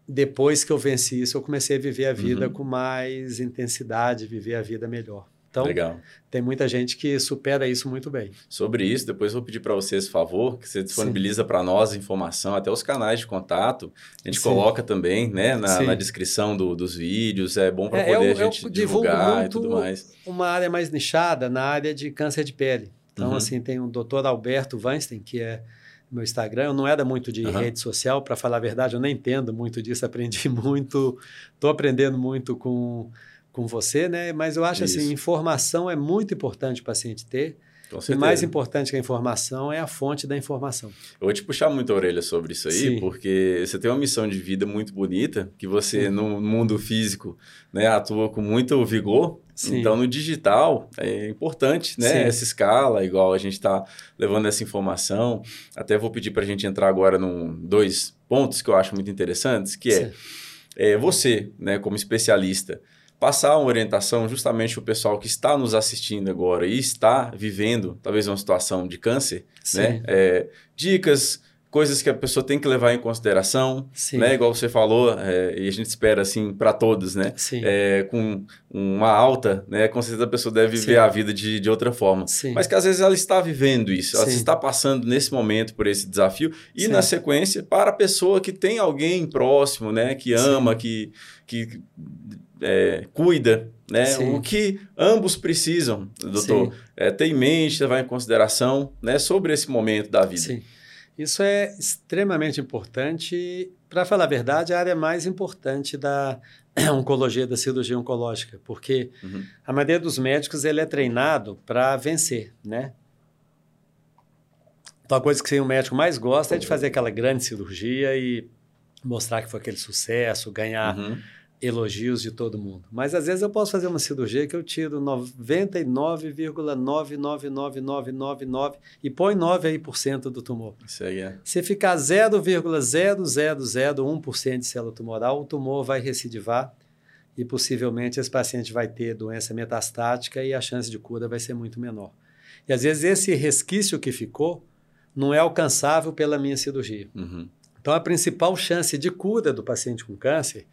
depois que eu venci isso, eu comecei a viver a vida uhum. com mais intensidade, viver a vida melhor. Então, Legal. tem muita gente que supera isso muito bem. Sobre isso, depois vou pedir para vocês, favor, que você disponibiliza para nós informação, até os canais de contato. A gente Sim. coloca também né, na, na descrição do, dos vídeos. É bom para é, poder eu, a gente divulgar e tudo mais. Uma área mais nichada na área de câncer de pele. Então, uhum. assim, tem o doutor Alberto Weinstein, que é meu Instagram. Eu não era muito de uhum. rede social, para falar a verdade, eu nem entendo muito disso. Aprendi muito, estou aprendendo muito com com você, né? Mas eu acho assim, Isso. assim, informação é muito importante o paciente ter. E mais importante que a informação é a fonte da informação. Eu vou te puxar muito a orelha sobre isso aí, Sim. porque você tem uma missão de vida muito bonita, que você, Sim. no mundo físico, né, atua com muito vigor. Sim. Então, no digital, é importante, né? Essa escala, igual a gente está levando essa informação. Até vou pedir para a gente entrar agora num dois pontos que eu acho muito interessantes, que é, é você, né, como especialista, passar uma orientação justamente para o pessoal que está nos assistindo agora e está vivendo talvez uma situação de câncer, Sim. né? É, dicas, coisas que a pessoa tem que levar em consideração, Sim. né? Igual você falou, é, e a gente espera assim para todos, né? É, com uma alta, né? Com certeza a pessoa deve viver a vida de, de outra forma. Mas que às vezes ela está vivendo isso, ela está passando nesse momento por esse desafio e na sequência para a pessoa que tem alguém próximo, né? Que ama, que que é, cuida, né? Sim. O que ambos precisam, doutor, é, ter em mente, levar em consideração, né? Sobre esse momento da vida. Sim. Isso é extremamente importante. Para falar a verdade, a área mais importante da oncologia, da cirurgia oncológica, porque uhum. a maioria dos médicos ele é treinado para vencer, né? Então, a coisa que o médico mais gosta é de fazer aquela grande cirurgia e mostrar que foi aquele sucesso, ganhar uhum elogios de todo mundo. Mas às vezes eu posso fazer uma cirurgia que eu tiro 99,999999 e põe 9 aí por cento do tumor. Isso aí é. Se ficar 0,0001% de célula tumoral, o tumor vai recidivar e possivelmente esse paciente vai ter doença metastática e a chance de cura vai ser muito menor. E às vezes esse resquício que ficou não é alcançável pela minha cirurgia. Uhum. Então a principal chance de cura do paciente com câncer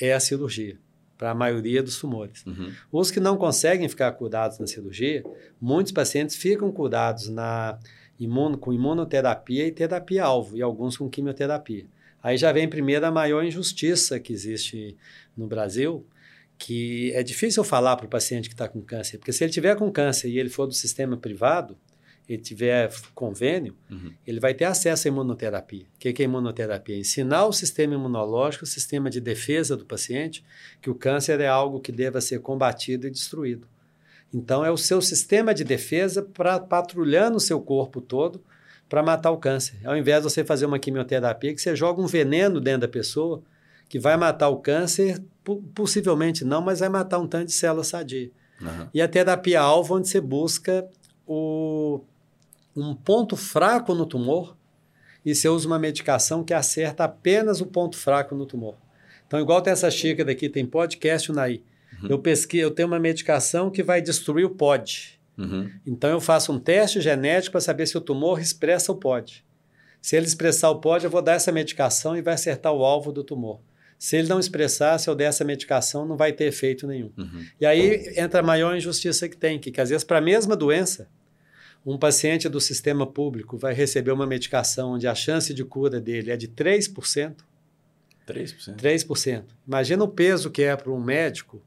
é a cirurgia, para a maioria dos tumores. Uhum. Os que não conseguem ficar curados na cirurgia, muitos pacientes ficam curados na imuno, com imunoterapia e terapia-alvo, e alguns com quimioterapia. Aí já vem primeiro a maior injustiça que existe no Brasil, que é difícil falar para o paciente que está com câncer, porque se ele tiver com câncer e ele for do sistema privado, ele tiver convênio, uhum. ele vai ter acesso à imunoterapia. O que é imunoterapia? Ensinar o sistema imunológico, o sistema de defesa do paciente, que o câncer é algo que deva ser combatido e destruído. Então, é o seu sistema de defesa para patrulhando o seu corpo todo para matar o câncer. Ao invés de você fazer uma quimioterapia, que você joga um veneno dentro da pessoa que vai matar o câncer, possivelmente não, mas vai matar um tanto de célula sadia. Uhum. E a terapia-alvo, onde você busca o um ponto fraco no tumor e você usa uma medicação que acerta apenas o ponto fraco no tumor. Então, igual tem essa xícara daqui, tem podcast Unai. Uhum. Eu pesquei, eu tenho uma medicação que vai destruir o pod. Uhum. Então, eu faço um teste genético para saber se o tumor expressa o pod. Se ele expressar o pod, eu vou dar essa medicação e vai acertar o alvo do tumor. Se ele não expressar, se eu der essa medicação, não vai ter efeito nenhum. Uhum. E aí entra a maior injustiça que tem, que, que às vezes para a mesma doença, um paciente do sistema público vai receber uma medicação onde a chance de cura dele é de 3%. 3%. 3%. Imagina o peso que é para um médico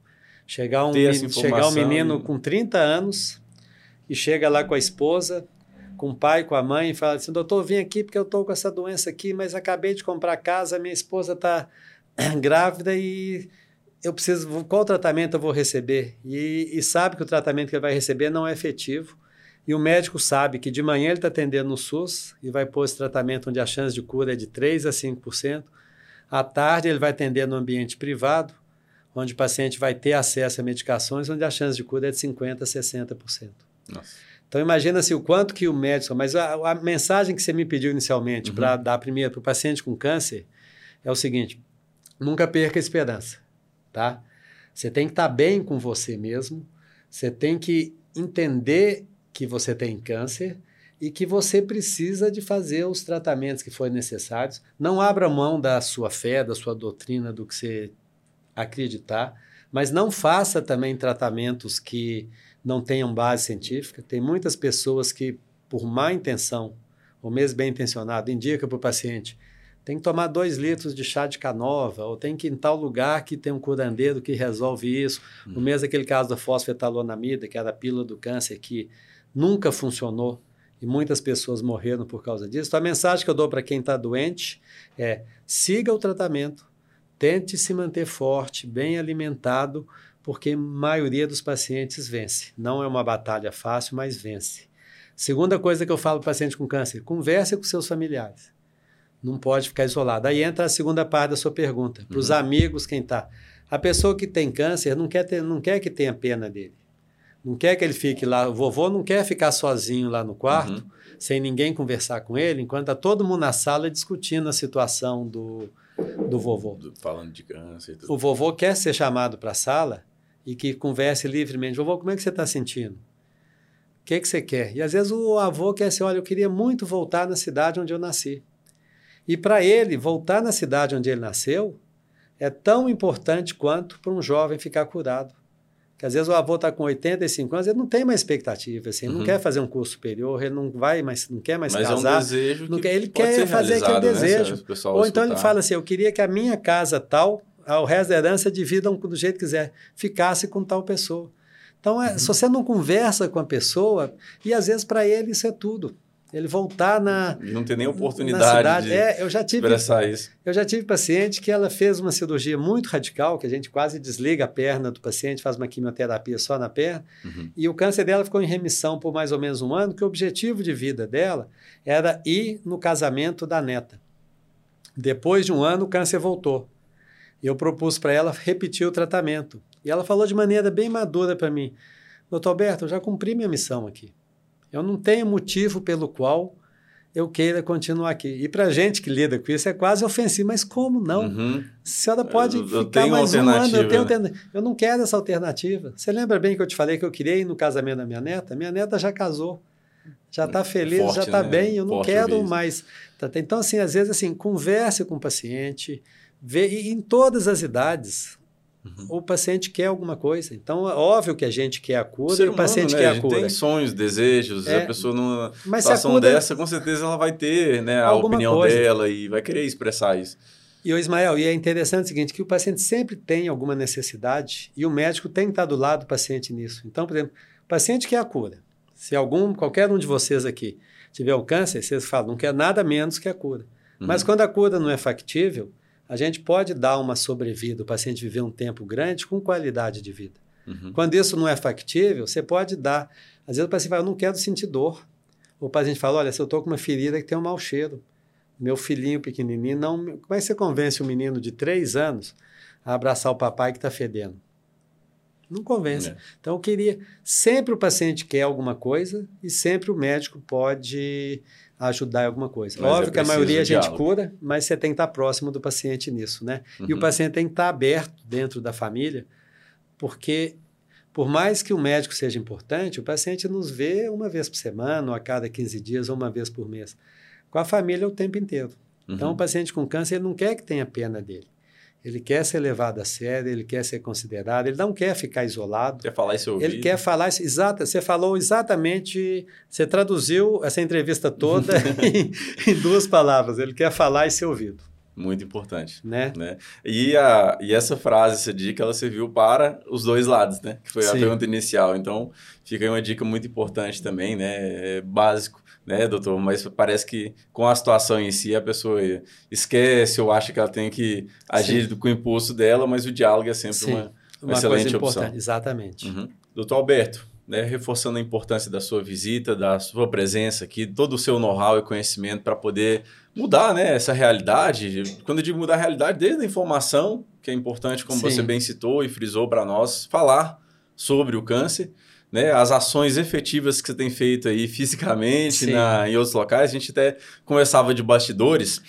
chegar um, chegar um menino com 30 anos e chega lá com a esposa, com o pai, com a mãe, e fala assim: doutor, vim aqui porque eu estou com essa doença aqui, mas acabei de comprar casa, minha esposa está grávida e eu preciso. Qual tratamento eu vou receber? E, e sabe que o tratamento que ele vai receber não é efetivo e o médico sabe que de manhã ele está atendendo no SUS e vai pôr esse tratamento onde a chance de cura é de 3% a 5%. À tarde ele vai atender no ambiente privado, onde o paciente vai ter acesso a medicações onde a chance de cura é de 50% a 60%. Nossa. Então imagina se o quanto que o médico... Mas a, a mensagem que você me pediu inicialmente uhum. para dar primeiro para o paciente com câncer é o seguinte, nunca perca a esperança, tá? Você tem que estar tá bem com você mesmo, você tem que entender que você tem câncer e que você precisa de fazer os tratamentos que forem necessários. Não abra mão da sua fé, da sua doutrina, do que você acreditar, mas não faça também tratamentos que não tenham base científica. Tem muitas pessoas que, por má intenção, ou mesmo bem intencionado, indicam para o paciente tem que tomar dois litros de chá de canova, ou tem que ir em tal lugar que tem um curandeiro que resolve isso. Hum. No mesmo aquele caso da fosfetalonamida, que era a pílula do câncer, que nunca funcionou e muitas pessoas morreram por causa disso. Então, a mensagem que eu dou para quem está doente é: siga o tratamento, tente se manter forte, bem alimentado, porque a maioria dos pacientes vence. Não é uma batalha fácil, mas vence. Segunda coisa que eu falo para paciente com câncer: converse com seus familiares. Não pode ficar isolado. Aí entra a segunda parte da sua pergunta. Para os uhum. amigos, quem está. A pessoa que tem câncer não quer, ter, não quer que tenha pena dele não quer que ele fique lá. O vovô não quer ficar sozinho lá no quarto, uhum. sem ninguém conversar com ele, enquanto está todo mundo na sala discutindo a situação do, do vovô. Falando de câncer. Tudo. O vovô quer ser chamado para a sala e que converse livremente. Vovô, como é que você está sentindo? O que, que você quer? E às vezes o avô quer assim: olha, eu queria muito voltar na cidade onde eu nasci. E para ele, voltar na cidade onde ele nasceu é tão importante quanto para um jovem ficar curado. Que às vezes o avô está com 85 anos, ele não tem mais expectativa, assim, uhum. não quer fazer um curso superior, ele não vai mais, não quer mais Mas casar. É um desejo não quer, ele quer fazer aquele né, desejo. Ou então ele fala assim: eu queria que a minha casa tal, o resto da herança dividam do jeito que quiser, ficasse com tal pessoa. Então, é, uhum. se você não conversa com a pessoa, e às vezes para ele isso é tudo. Ele voltar na. Não tem nem oportunidade de é, eu já tive, expressar isso. Eu já tive paciente que ela fez uma cirurgia muito radical, que a gente quase desliga a perna do paciente, faz uma quimioterapia só na perna, uhum. e o câncer dela ficou em remissão por mais ou menos um ano, que o objetivo de vida dela era ir no casamento da neta. Depois de um ano, o câncer voltou. Eu propus para ela repetir o tratamento. E ela falou de maneira bem madura para mim: Doutor Alberto, eu já cumpri minha missão aqui. Eu não tenho motivo pelo qual eu queira continuar aqui. E para gente que lida com isso é quase ofensivo, mas como não? Uhum. A senhora pode eu, eu ficar mais um ano, eu, tenho né? eu não quero essa alternativa. Você lembra bem que eu te falei que eu queria ir no casamento da minha neta? Minha neta já casou, já está feliz, Forte, já está né? bem, eu não Forte quero mais. Tá, então, assim, às vezes, assim, converse com o paciente, vê, e em todas as idades, Uhum. O paciente quer alguma coisa. Então, é óbvio que a gente quer a cura o, e o paciente né? quer a cura. A tem sonhos, desejos. É, a pessoa numa Mas situação cura... dessa, com certeza ela vai ter né, a opinião coisa. dela e vai querer expressar isso. E o Ismael, e é interessante o seguinte, que o paciente sempre tem alguma necessidade e o médico tem que estar do lado do paciente nisso. Então, por exemplo, o paciente quer a cura. Se algum, qualquer um de vocês aqui tiver o câncer, vocês falam, não quer nada menos que a cura. Uhum. Mas quando a cura não é factível, a gente pode dar uma sobrevida, o paciente viver um tempo grande com qualidade de vida. Uhum. Quando isso não é factível, você pode dar. Às vezes o paciente fala, eu não quero sentir dor. O paciente fala, olha, se eu estou com uma ferida que tem um mau cheiro, meu filhinho pequenininho, não, como é que você convence um menino de três anos a abraçar o papai que está fedendo? Não convence. É. Então, eu queria. Sempre o paciente quer alguma coisa e sempre o médico pode ajudar em alguma coisa. Mas é Óbvio é que a maioria a gente cura, mas você tem que estar próximo do paciente nisso, né? Uhum. E o uhum. paciente tem que estar aberto dentro da família, porque por mais que o médico seja importante, o paciente nos vê uma vez por semana, ou a cada 15 dias, ou uma vez por mês. Com a família o tempo inteiro. Uhum. Então, o paciente com câncer ele não quer que tenha pena dele. Ele quer ser levado a sério, ele quer ser considerado, ele não quer ficar isolado. Quer falar isso Ele quer falar isso. Exato, você falou exatamente, você traduziu essa entrevista toda em, em, duas palavras. Ele quer falar e ser ouvido. Muito importante. Né? né? E, a, e essa frase, essa dica, ela serviu para os dois lados, né? Que foi Sim. a pergunta inicial. Então, fica aí uma dica muito importante também, né? É básico né, doutor? Mas parece que com a situação em si a pessoa esquece ou acha que ela tem que agir Sim. com o impulso dela, mas o diálogo é sempre uma, uma, uma, excelente opção. Exatamente. Uhum. Doutor Alberto, né, reforçando a importância da sua visita, da sua presença aqui, todo o seu know-how e conhecimento para poder mudar né, essa realidade. Quando eu digo mudar a realidade, desde a informação, que é importante, como Sim. você bem citou e frisou para nós, falar sobre o câncer né, as ações efetivas que você tem feito aí fisicamente na, em outros locais. A gente até conversava de bastidores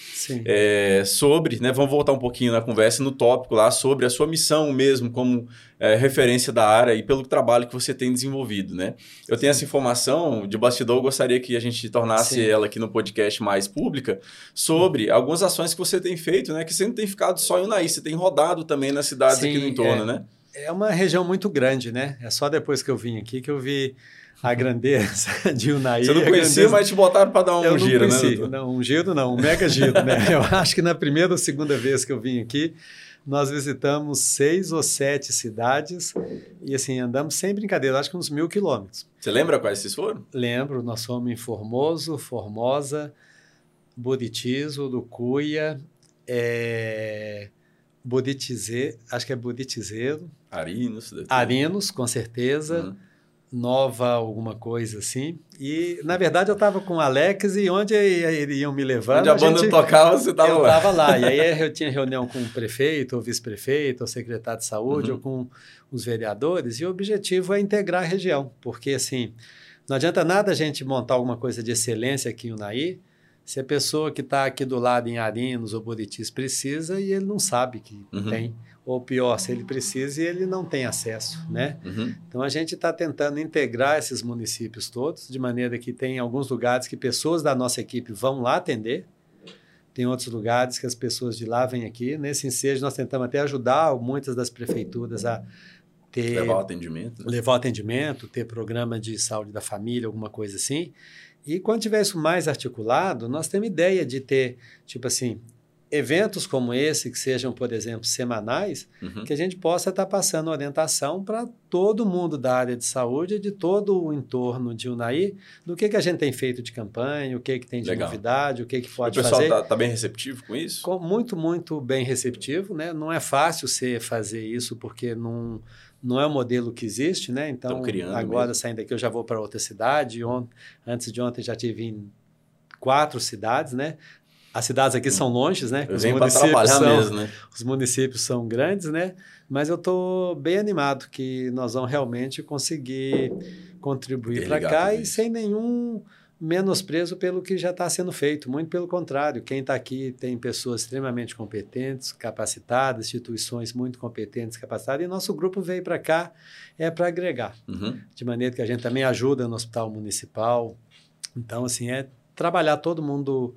é, sobre, né, vamos voltar um pouquinho na conversa no tópico lá sobre a sua missão mesmo como é, referência da área e pelo trabalho que você tem desenvolvido, né? Eu tenho essa informação de bastidor, eu gostaria que a gente tornasse Sim. ela aqui no podcast mais pública sobre algumas ações que você tem feito, né? Que você não tem ficado só em Unaí, você tem rodado também nas cidades Sim, aqui no entorno, é. né? É uma região muito grande, né? É só depois que eu vim aqui que eu vi a grandeza de Unai. Você não conhecia, mas te botaram para dar um eu giro, não conheci. né? Não, um giro não, um mega giro, né? Eu acho que na primeira ou segunda vez que eu vim aqui, nós visitamos seis ou sete cidades e assim, andamos sem brincadeira, acho que uns mil quilômetros. Você lembra quais esses foram? Lembro, nós fomos em Formoso, Formosa, Buritizo, Lucuia, é... Boditize, acho que é Boditizeiro. Arinos. Arinos, com certeza. Uhum. Nova alguma coisa assim. E, na verdade, eu estava com o Alex e onde iriam me levando... Onde a, a banda gente, tocava, você estava lá. Eu estava lá. E aí eu tinha reunião com o prefeito, ou vice-prefeito, ou secretário de saúde, uhum. ou com os vereadores. E o objetivo é integrar a região. Porque, assim, não adianta nada a gente montar alguma coisa de excelência aqui em Unaí se a pessoa que está aqui do lado em Arinos ou Buritis precisa e ele não sabe que uhum. tem, ou pior, se ele precisa e ele não tem acesso, né? Uhum. Então a gente está tentando integrar esses municípios todos, de maneira que tem alguns lugares que pessoas da nossa equipe vão lá atender, tem outros lugares que as pessoas de lá vêm aqui. Nesse ensejo nós tentamos até ajudar muitas das prefeituras a ter... Levar o atendimento. Né? Levar o atendimento, ter programa de saúde da família, alguma coisa assim. E quando tiver isso mais articulado, nós temos ideia de ter, tipo assim, eventos como esse, que sejam, por exemplo, semanais, Uhum. que a gente possa estar passando orientação para todo mundo da área de saúde e de todo o entorno de Unai, do que, que a gente tem feito de campanha, o que, que tem de Legal. novidade, o que, que O pode pessoal fazer. tá, tá bem receptivo com isso? Com- muito, muito bem receptivo, né? Não é fácil você fazer isso porque não, não é o modelo que existe, né? Então, agora mesmo. saindo daqui eu já vou para outra cidade. Antes de ontem já tive em quatro cidades, né? As cidades aqui são longes, né? Eu Os municípios são- mesmo, né? os municípios são grandes, né? Mas eu estou bem animado que nós vamos realmente conseguir contribuir para cá e sem nenhum menosprezo pelo que já está sendo feito. Muito pelo contrário, quem está aqui tem pessoas extremamente competentes, capacitadas, instituições muito competentes, capacitadas, e nosso grupo veio para cá é para agregar, Uhum. de maneira que a gente também ajuda no hospital municipal. Então, assim, é trabalhar todo mundo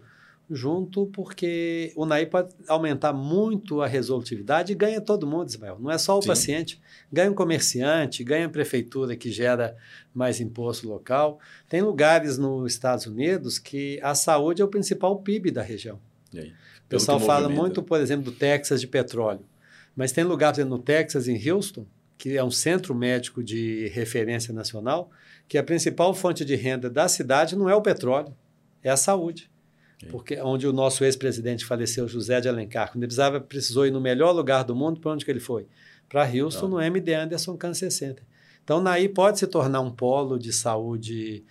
junto, porque o NAI pode aumentar muito a resolutividade e ganha todo mundo, Ismael. Não é só o Sim. paciente, ganha o comerciante, ganha a prefeitura que gera mais imposto local. Tem lugares nos Estados Unidos que a saúde é o principal PIB da região. O pessoal fala muito, por exemplo, do Texas de petróleo. Mas tem lugar, por exemplo, no Texas, em Houston, que é um centro médico de referência nacional, que a principal fonte de renda da cidade não é o petróleo, é a saúde. Porque onde o nosso ex-presidente faleceu, José de Alencar, quando ele precisava, precisou ir no melhor lugar do mundo, para onde que ele foi? Para Houston, no MD Anderson Cancer Center. Então, Naí pode se tornar um polo de saúde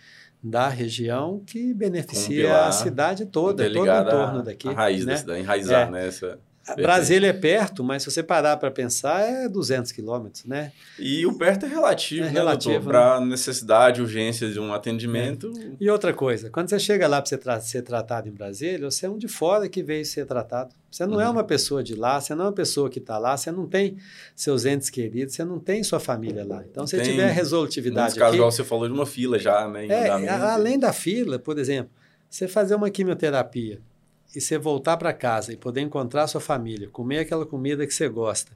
da região que beneficia a cidade toda, todo o entorno daqui. A raiz né? da cidade, enraizar, É. né? Essa... Brasília é perto, mas se você parar para pensar, é 200 quilômetros, né? E o perto é relativo, É né, relativo? Para necessidade, urgência de um atendimento. E outra coisa, quando você chega lá para você tra- ser tratado em Brasília, você é um de fora que veio ser tratado. Você não é Uhum. uma pessoa de lá, você não é uma pessoa que está lá, você não tem seus entes queridos, você não tem sua família lá. Então, se Tem, tiver resolutividade casos, aqui, igual você falou, de uma fila já, né? É, além da fila, por exemplo, você fazer uma quimioterapia e você voltar para casa e poder encontrar sua família, comer aquela comida que você gosta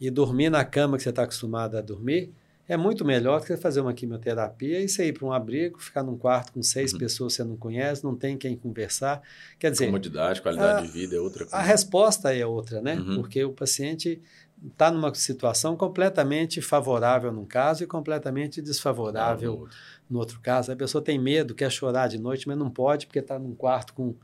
e dormir na cama que você está acostumado a dormir, é muito melhor do que você fazer uma quimioterapia e você ir para um abrigo, ficar num quarto com seis Uhum. pessoas que você não conhece, não tem quem conversar. Quer dizer, Comodidade, qualidade a- de vida é outra a coisa. resposta é outra, né? Uhum. Porque o paciente está numa situação completamente favorável num caso e completamente desfavorável Não, no outro caso, a pessoa tem medo, quer chorar de noite, mas não pode porque está num quarto com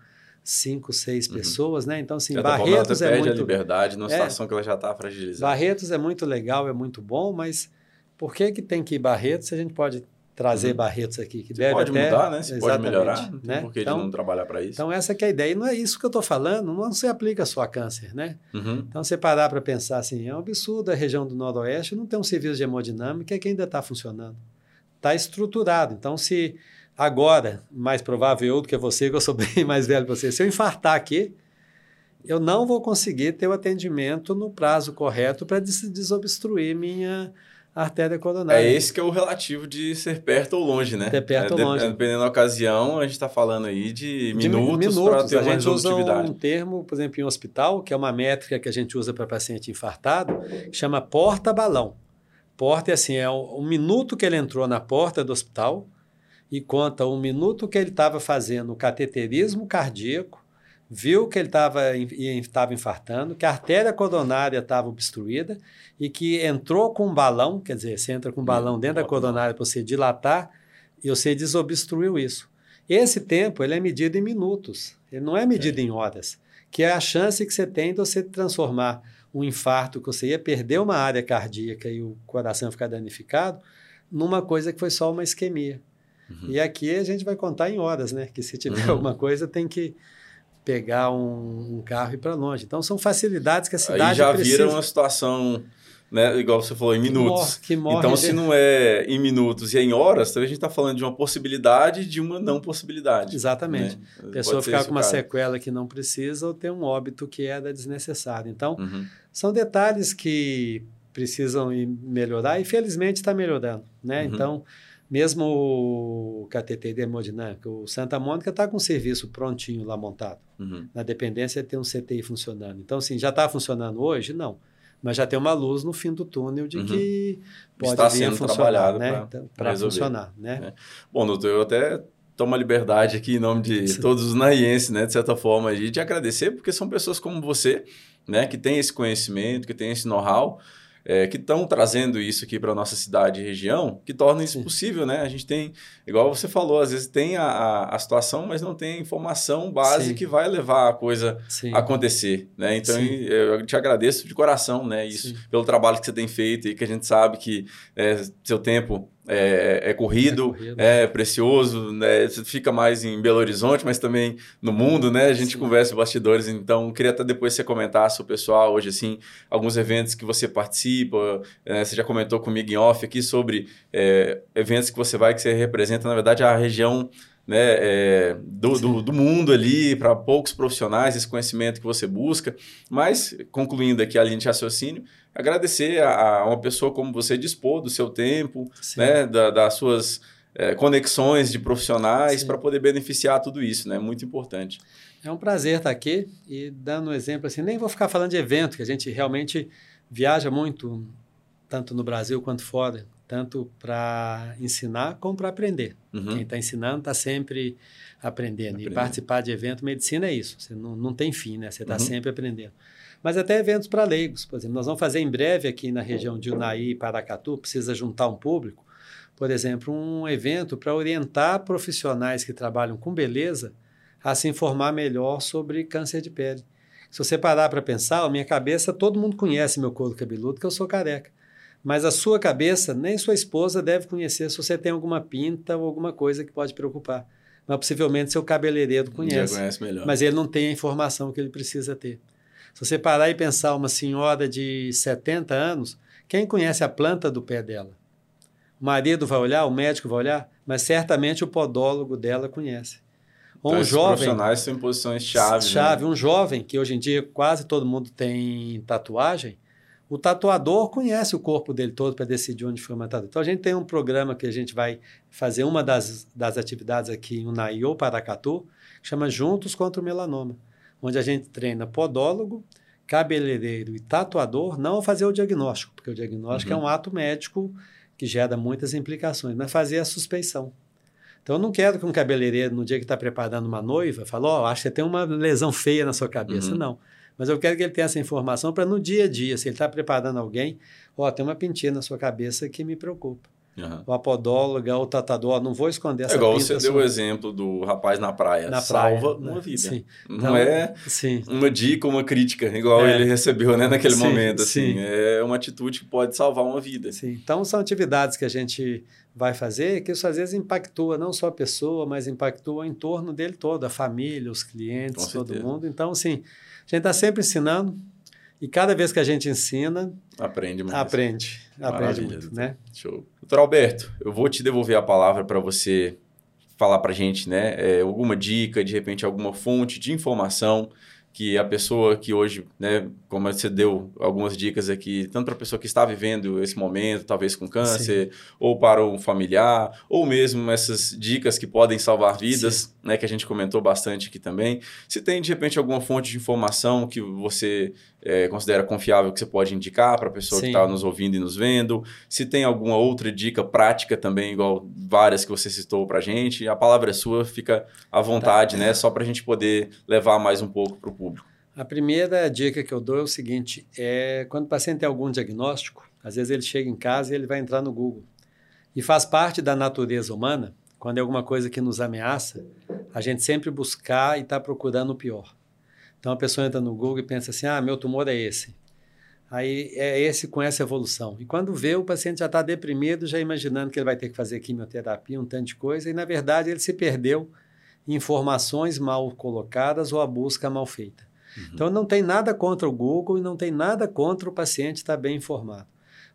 cinco, seis Uhum. pessoas, né? Então, assim, certa Barretos é perde a muito liberdade numa É. situação que ela já está fragilizada. Barretos é muito legal, é muito bom, mas por que que tem que ir Barretos se a gente pode trazer Uhum. Barretos aqui que Você deve pode até- mudar, né? Você pode melhorar. Não tem né? por que Então- de não trabalhar para isso. Então essa que é a ideia, e não é isso que eu estou falando, não se aplica só a câncer, né? Uhum. Então você parar para pensar assim, é um absurdo a região do Noroeste não ter um serviço de hemodinâmica que ainda está funcionando. Está estruturado. Então, se agora, mais provável eu do que você, que eu sou bem mais velho que você, se eu infartar aqui, eu não vou conseguir ter o atendimento no prazo correto para des desobstruir minha artéria coronária. É esse que é o relativo de ser perto ou longe, né? Ser perto É, ou de- longe. Dependendo da ocasião, a gente está falando aí de De minutos, para ter a uma gente usa um termo, por exemplo, em hospital, que é uma métrica que a gente usa para paciente infartado, que chama porta-balão. Porta é assim, é o, o minuto que ele entrou na porta do hospital e conta o minuto que ele estava fazendo o cateterismo cardíaco, viu que ele estava infartando, que a artéria coronária estava obstruída e que entrou com um balão, quer dizer, você entra com um balão dentro da coronária para você dilatar e você desobstruiu isso. Esse tempo ele é medido em minutos, ele não é medido em horas, que é a chance que você tem de você transformar um infarto, que você ia perder uma área cardíaca e o coração ficar danificado, numa coisa que foi só uma isquemia. Uhum. E aqui a gente vai contar em horas, né? Que se tiver Uhum. alguma coisa tem que pegar um, um carro e ir para longe. Então são facilidades que a cidade Aí já precisa. vira uma situação, né, igual você falou, em minutos. Que morre então, de- se não é em minutos e é em horas, talvez a gente está falando de uma possibilidade e de uma não possibilidade. Exatamente. né? A pessoa ficar com uma caso. sequela que não precisa ou ter um óbito que era desnecessário. Então, Uhum. são detalhes que precisam ir melhorar e felizmente está melhorando, né? Uhum. Então, mesmo o KTT de hemodinâmica, o Santa Mônica está com o serviço prontinho lá montado. Uhum. Na dependência tem um CTI funcionando. Então, assim, já está funcionando hoje? Não. Mas já tem uma luz no fim do túnel de Uhum. que pode Está vir sendo trabalhado né? Então, Para resolver. funcionar, né? É. Bom, doutor, eu até tomo a liberdade aqui em nome de todos os naienses, né, de certa forma, de te agradecer, porque são pessoas como você, né, que tem esse conhecimento, que tem esse know-how, é, que estão trazendo isso aqui para a nossa cidade e região, que torna isso Sim. possível, né? A gente tem, igual você falou, às vezes tem a, a, a situação, mas não tem a informação base Sim. que vai levar a coisa Sim. a acontecer, né? Então, eu te agradeço de coração, né? Isso, pelo trabalho que você tem feito e que a gente sabe que é, seu tempo é, é, corrido, é, corrido. é precioso, né? Você fica mais em Belo Horizonte, mas também no mundo, né? A gente Sim. conversa em bastidores, então queria até depois você comentasse o pessoal hoje, assim, alguns eventos que você participa, é, você já comentou comigo em off aqui sobre é, eventos que você vai, que você representa, na verdade, a região né, é, do, do, do, mundo ali, para poucos profissionais, esse conhecimento que você busca. Mas, concluindo aqui a linha de raciocínio, agradecer a, a uma pessoa como você dispor do seu tempo, né, da, das suas é, conexões de profissionais para poder beneficiar tudo isso, né? Muito importante. É um prazer estar aqui e dando um exemplo assim, nem vou ficar falando de evento, que a gente realmente viaja muito, tanto no Brasil quanto fora, tanto para ensinar como para aprender. Uhum. Quem está ensinando está sempre aprendendo. aprendendo. E participar de evento, medicina é isso. Você não, não tem fim, né? Você está uhum. sempre aprendendo. Mas até eventos para leigos. Por exemplo, nós vamos fazer em breve aqui na região de Unai e Paracatu, precisa juntar um público. Por exemplo, um evento para orientar profissionais que trabalham com beleza a se informar melhor sobre câncer de pele. Se você parar para pensar, a minha cabeça, todo mundo conhece meu couro cabeludo, que eu sou careca. Mas a sua cabeça, nem sua esposa deve conhecer se você tem alguma pinta ou alguma coisa que pode preocupar. Mas possivelmente seu cabeleireiro conhece. Já conhece melhor. Mas ele não tem a informação que ele precisa ter. Se você parar e pensar uma senhora de 70 anos, quem conhece a planta do pé dela? O marido vai olhar, o médico vai olhar, mas certamente o podólogo dela conhece. Ou então, um jovem. profissionais são em posições chave. Chave, né? um jovem que hoje em dia quase todo mundo tem tatuagem o tatuador conhece o corpo dele todo para decidir onde foi tatuagem. Então, a gente tem um programa que a gente vai fazer uma das, das atividades aqui em Unai ou Paracatu, que chama Juntos contra o Melanoma, onde a gente treina podólogo, cabeleireiro e tatuador, não a fazer o diagnóstico, porque o diagnóstico uhum. é um ato médico que gera muitas implicações, mas fazer a suspeição. Então, eu não quero que um cabeleireiro, no dia que está preparando uma noiva, fale, ó, oh, acho que você tem uma lesão feia na sua cabeça. Uhum. Não. Mas eu quero que ele tenha essa informação para no dia a dia, se ele está preparando alguém, ó, tem uma pintinha na sua cabeça que me preocupa. Uhum. O apodólogo, o tratador, não vou esconder essa É igual você deu o exemplo do rapaz na praia. Na Salva praia, uma né? vida. Sim. Não então, é sim. uma dica, uma crítica, igual é. ele recebeu né, naquele sim, momento. Assim. Sim. É uma atitude que pode salvar uma vida. Sim. Então, são atividades que a gente vai fazer que isso às vezes impactua não só a pessoa, mas impactua o entorno dele todo, a família, os clientes, todo mundo. Então, assim, a gente está sempre ensinando e cada vez que a gente ensina... Aprende mais. Aprende. Aprende muito, né? Show. Doutor Alberto, eu vou te devolver a palavra para você falar para a gente, né? É, alguma dica, de repente alguma fonte de informação que a pessoa que hoje, né, como você deu algumas dicas aqui, tanto para a pessoa que está vivendo esse momento, talvez com câncer, Sim. ou para um familiar, ou mesmo essas dicas que podem salvar vidas, né, que a gente comentou bastante aqui também. Se tem, de repente, alguma fonte de informação que você é, considera confiável que você pode indicar para a pessoa Sim. que está nos ouvindo e nos vendo, se tem alguma outra dica prática também, igual várias que você citou para a gente, a palavra é sua, fica à vontade, tá. né, só para a gente poder levar mais um pouco para o público. A primeira dica que eu dou é o seguinte: é quando o paciente tem algum diagnóstico, às vezes ele chega em casa e ele vai entrar no Google. E faz parte da natureza humana quando é alguma coisa que nos ameaça, a gente sempre buscar e estar tá procurando o pior. Então a pessoa entra no Google e pensa assim: ah, meu tumor é esse. Aí é esse com essa evolução. E quando vê, o paciente já está deprimido, já imaginando que ele vai ter que fazer quimioterapia, um tanto de coisa, e na verdade ele se perdeu em informações mal colocadas ou a busca mal feita. Uhum. Então não tem nada contra o Google e não tem nada contra o paciente estar bem informado.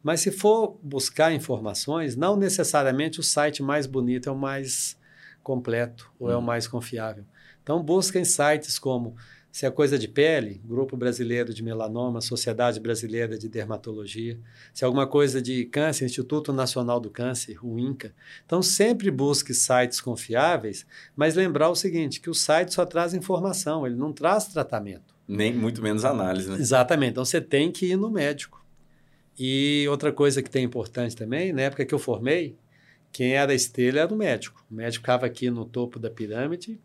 Mas se for buscar informações, não necessariamente o site mais bonito é o mais completo ou é o hum. mais confiável. Então busquem sites como se é coisa de pele, Grupo Brasileiro de Melanoma, Sociedade Brasileira de Dermatologia. Se é alguma coisa de câncer, Instituto Nacional do Câncer, o INCA. Então, sempre busque sites confiáveis, mas lembrar o seguinte, que o site só traz informação, ele não traz tratamento. Nem muito menos análise, né? Exatamente. Então, você tem que ir no médico. E outra coisa que tem importante também, na época que eu formei, quem era estrela era o médico. O médico ficava aqui no topo da pirâmide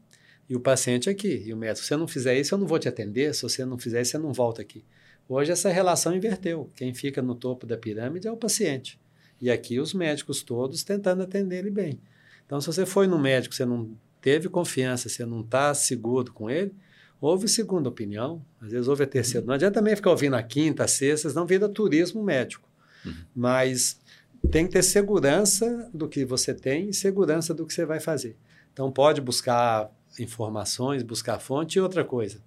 e o paciente aqui. E o médico, se você não fizer isso, eu não vou te atender. Se você não fizer isso, você não volta aqui. Hoje essa relação inverteu. Quem fica no topo da pirâmide é o paciente. E aqui os médicos todos tentando atender ele bem. Então, se você foi no médico, você não teve confiança, você não está seguro com ele, houve segunda opinião, às vezes houve a terceira. Não adianta também ficar ouvindo a quinta, a sexta, não vira turismo médico. Uhum. Mas tem que ter segurança do que você tem e segurança do que você vai fazer. Então, pode buscar informações, buscar fonte e outra coisa.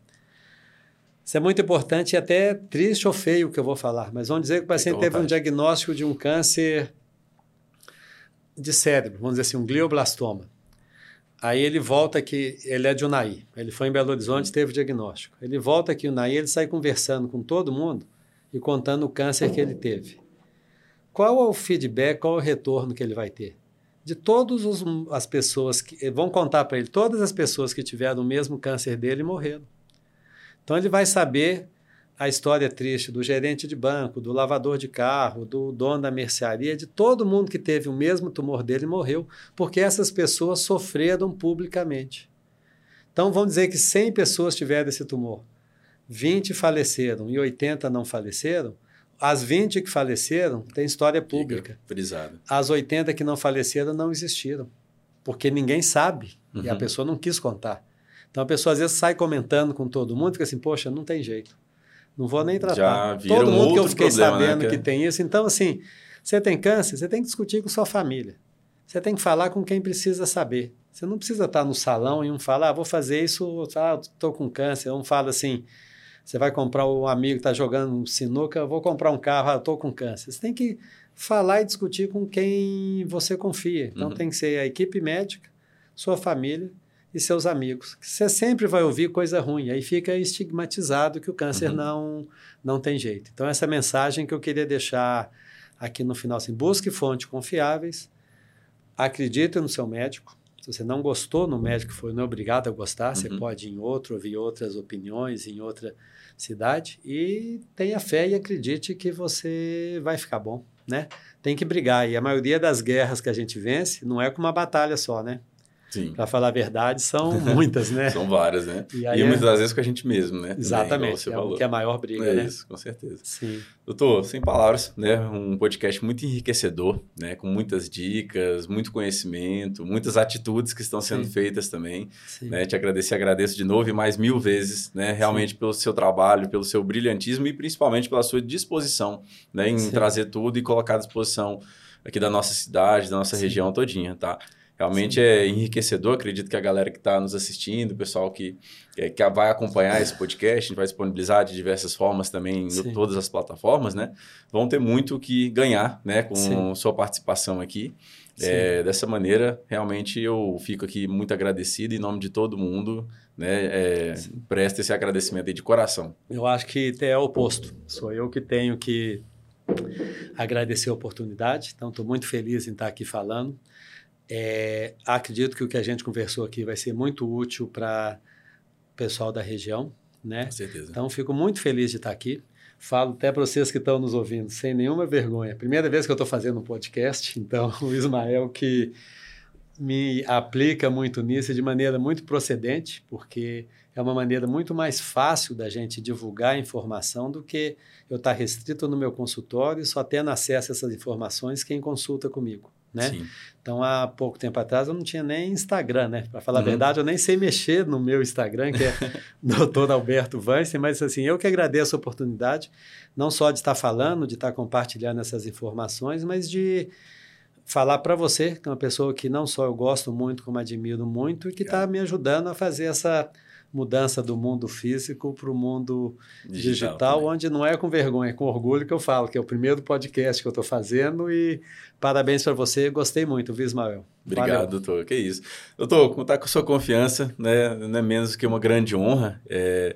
Isso é muito importante e até triste ou feio o que eu vou falar, mas vamos dizer que o paciente teve um diagnóstico de um câncer de cérebro, vamos dizer assim, um glioblastoma. Aí ele volta aqui, ele é de Unai, ele foi em Belo Horizonte, teve o diagnóstico. Ele volta aqui Unai, ele sai conversando com todo mundo e contando o câncer que ele teve. Qual é o feedback, qual é o retorno que ele vai ter? De todas as pessoas que vão contar para ele, todas as pessoas que tiveram o mesmo câncer dele morreram. Então ele vai saber a história triste do gerente de banco, do lavador de carro, do dono da mercearia, de todo mundo que teve o mesmo tumor dele morreu, porque essas pessoas sofreram publicamente. Então vamos dizer que 100 pessoas tiveram esse tumor. 20 faleceram e 80 não faleceram. As 20 que faleceram têm história pública. Frisado. As 80 que não faleceram não existiram, porque ninguém sabe uhum. e a uhum. pessoa não quis contar. Então a pessoa às vezes sai comentando com todo mundo, fica assim, poxa, não tem jeito. Não vou nem tratar. Já todo mundo que eu fiquei problema, né, sabendo né, que... que tem isso. Então, assim, você tem câncer, você tem que discutir com sua família. Você tem que falar com quem precisa saber. Você não precisa estar no salão e um fala, ah, vou fazer isso, ah, estou com câncer. Um fala assim, você vai comprar um amigo que está jogando sinuca, vou comprar um carro, ah, estou com câncer. Você tem que falar e discutir com quem você confia. Então, uhum. tem que ser a equipe médica, sua família e seus amigos. Você sempre vai ouvir coisa ruim, aí fica estigmatizado que o câncer uhum. não, não tem jeito. Então, essa mensagem que eu queria deixar aqui no final, assim, busque fontes confiáveis, acredite no seu médico. Se você não gostou no médico, foi não é obrigado a gostar, uhum. você pode ir em outro, ouvir outras opiniões em outra cidade e tenha fé e acredite que você vai ficar bom, né? Tem que brigar e a maioria das guerras que a gente vence não é com uma batalha só, né? Para falar a verdade, são muitas, né? são várias, né? E, e muitas das vezes com a gente mesmo, né? Exatamente, Também, é o que é a maior briga, é né? isso, com certeza. Sim. Doutor, sem palavras, né? Um podcast muito enriquecedor, né? Com muitas dicas, muito conhecimento, muitas atitudes que estão sendo Sim. feitas também. Sim. Né? Te agradecer, agradeço de novo e mais mil vezes, né? Realmente Sim. pelo seu trabalho, pelo seu brilhantismo e principalmente pela sua disposição, né? Em trazer tudo e colocar à disposição aqui da nossa cidade, da nossa região todinha, tá? Realmente Sim. é enriquecedor. Acredito que a galera que está nos assistindo, o pessoal que, que, que, vai acompanhar esse podcast, a gente vai disponibilizar de diversas formas também em todas as plataformas, né? Vão ter muito o que ganhar né, com Sim. sua participação aqui. É, dessa maneira, realmente eu fico aqui muito agradecido em nome de todo mundo. Né, é, presta esse agradecimento aí de coração. Eu acho que é o oposto. Sou eu que tenho que agradecer a oportunidade. Então, estou muito feliz em estar aqui falando. É, acredito que o que a gente conversou aqui vai ser muito útil para o pessoal da região, né? Com certeza. Então, fico muito feliz de estar aqui. Falo até para vocês que estão nos ouvindo, sem nenhuma vergonha. Primeira vez que eu estou fazendo um podcast, então o Ismael que me aplica muito nisso de maneira muito procedente, porque é uma maneira muito mais fácil da gente divulgar informação do que eu estar restrito no meu consultório e só tendo acesso a essas informações quem consulta comigo né? Sim. Então, há pouco tempo atrás eu não tinha nem Instagram, né? Para falar uhum. a verdade, eu nem sei mexer no meu Instagram, que é Dr. Alberto Weinstein, mas assim, eu que agradeço a oportunidade, não só de estar falando, de estar compartilhando essas informações, mas de falar para você, que é uma pessoa que não só eu gosto muito, como admiro muito, e que está me ajudando a fazer essa mudança do mundo físico para o mundo digital, digital onde não é com vergonha, é com orgulho que eu falo, que é o primeiro podcast que eu estou fazendo e parabéns para você, gostei muito, viu, Ismael? Obrigado, Valeu. doutor, que isso. Doutor, contar com a sua confiança, né, não é menos que uma grande honra, é,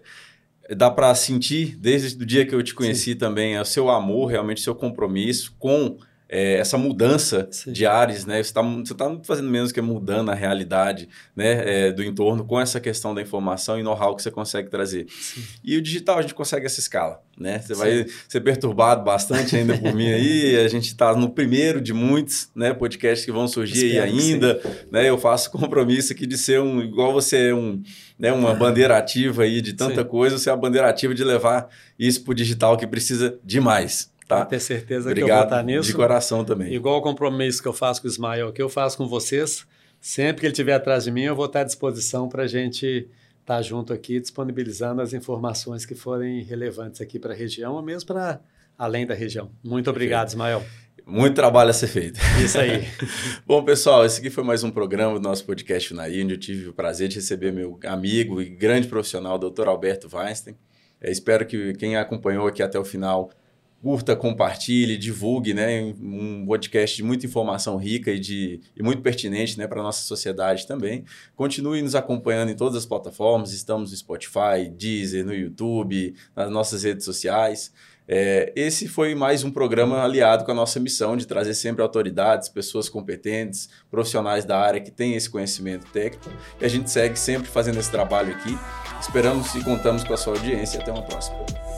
dá para sentir, desde o dia que eu te conheci Sim. também, o seu amor, realmente o seu compromisso com é, essa mudança Sim. de ares, né? Você está você tá fazendo menos que mudando a realidade né, é, do entorno com essa questão da informação e know-how que você consegue trazer. Sim. E o digital a gente consegue essa escala, né? Você Sim. vai ser perturbado bastante ainda por mim aí. A gente está no primeiro de muitos né, podcasts que vão surgir Espero aí ainda. Né? Eu faço compromisso aqui de ser um, igual você é um, né, uma bandeira ativa aí de tanta coisa, você é a bandeira ativa de levar isso para o digital que precisa demais. Tá? Pode ter certeza Obrigado, que eu vou estar nisso. De coração também. Igual o compromisso que eu faço com o Ismael, que eu faço com vocês. Sempre que ele estiver atrás de mim, eu vou estar à disposição para a gente estar junto aqui, disponibilizando as informações que forem relevantes aqui para a região, ou mesmo para além da região. Muito obrigado, Ismael. Muito trabalho a ser feito. Isso aí. Bom, pessoal, esse aqui foi mais um programa do nosso podcast na onde eu tive o prazer de receber meu amigo e grande profissional, Dr. Alberto Weinstein. É, espero que quem acompanhou aqui até o final curta, compartilhe, divulgue, né? Um podcast de muita informação rica e, de, e muito pertinente né, para a nossa sociedade também. Continue nos acompanhando em todas as plataformas, estamos no Spotify, Deezer, no YouTube, nas nossas redes sociais. É, esse foi mais um programa aliado com a nossa missão de trazer sempre autoridades, pessoas competentes, profissionais da área que têm esse conhecimento técnico. E a gente segue sempre fazendo esse trabalho aqui. Esperamos e contamos com a sua audiência. Até uma próxima.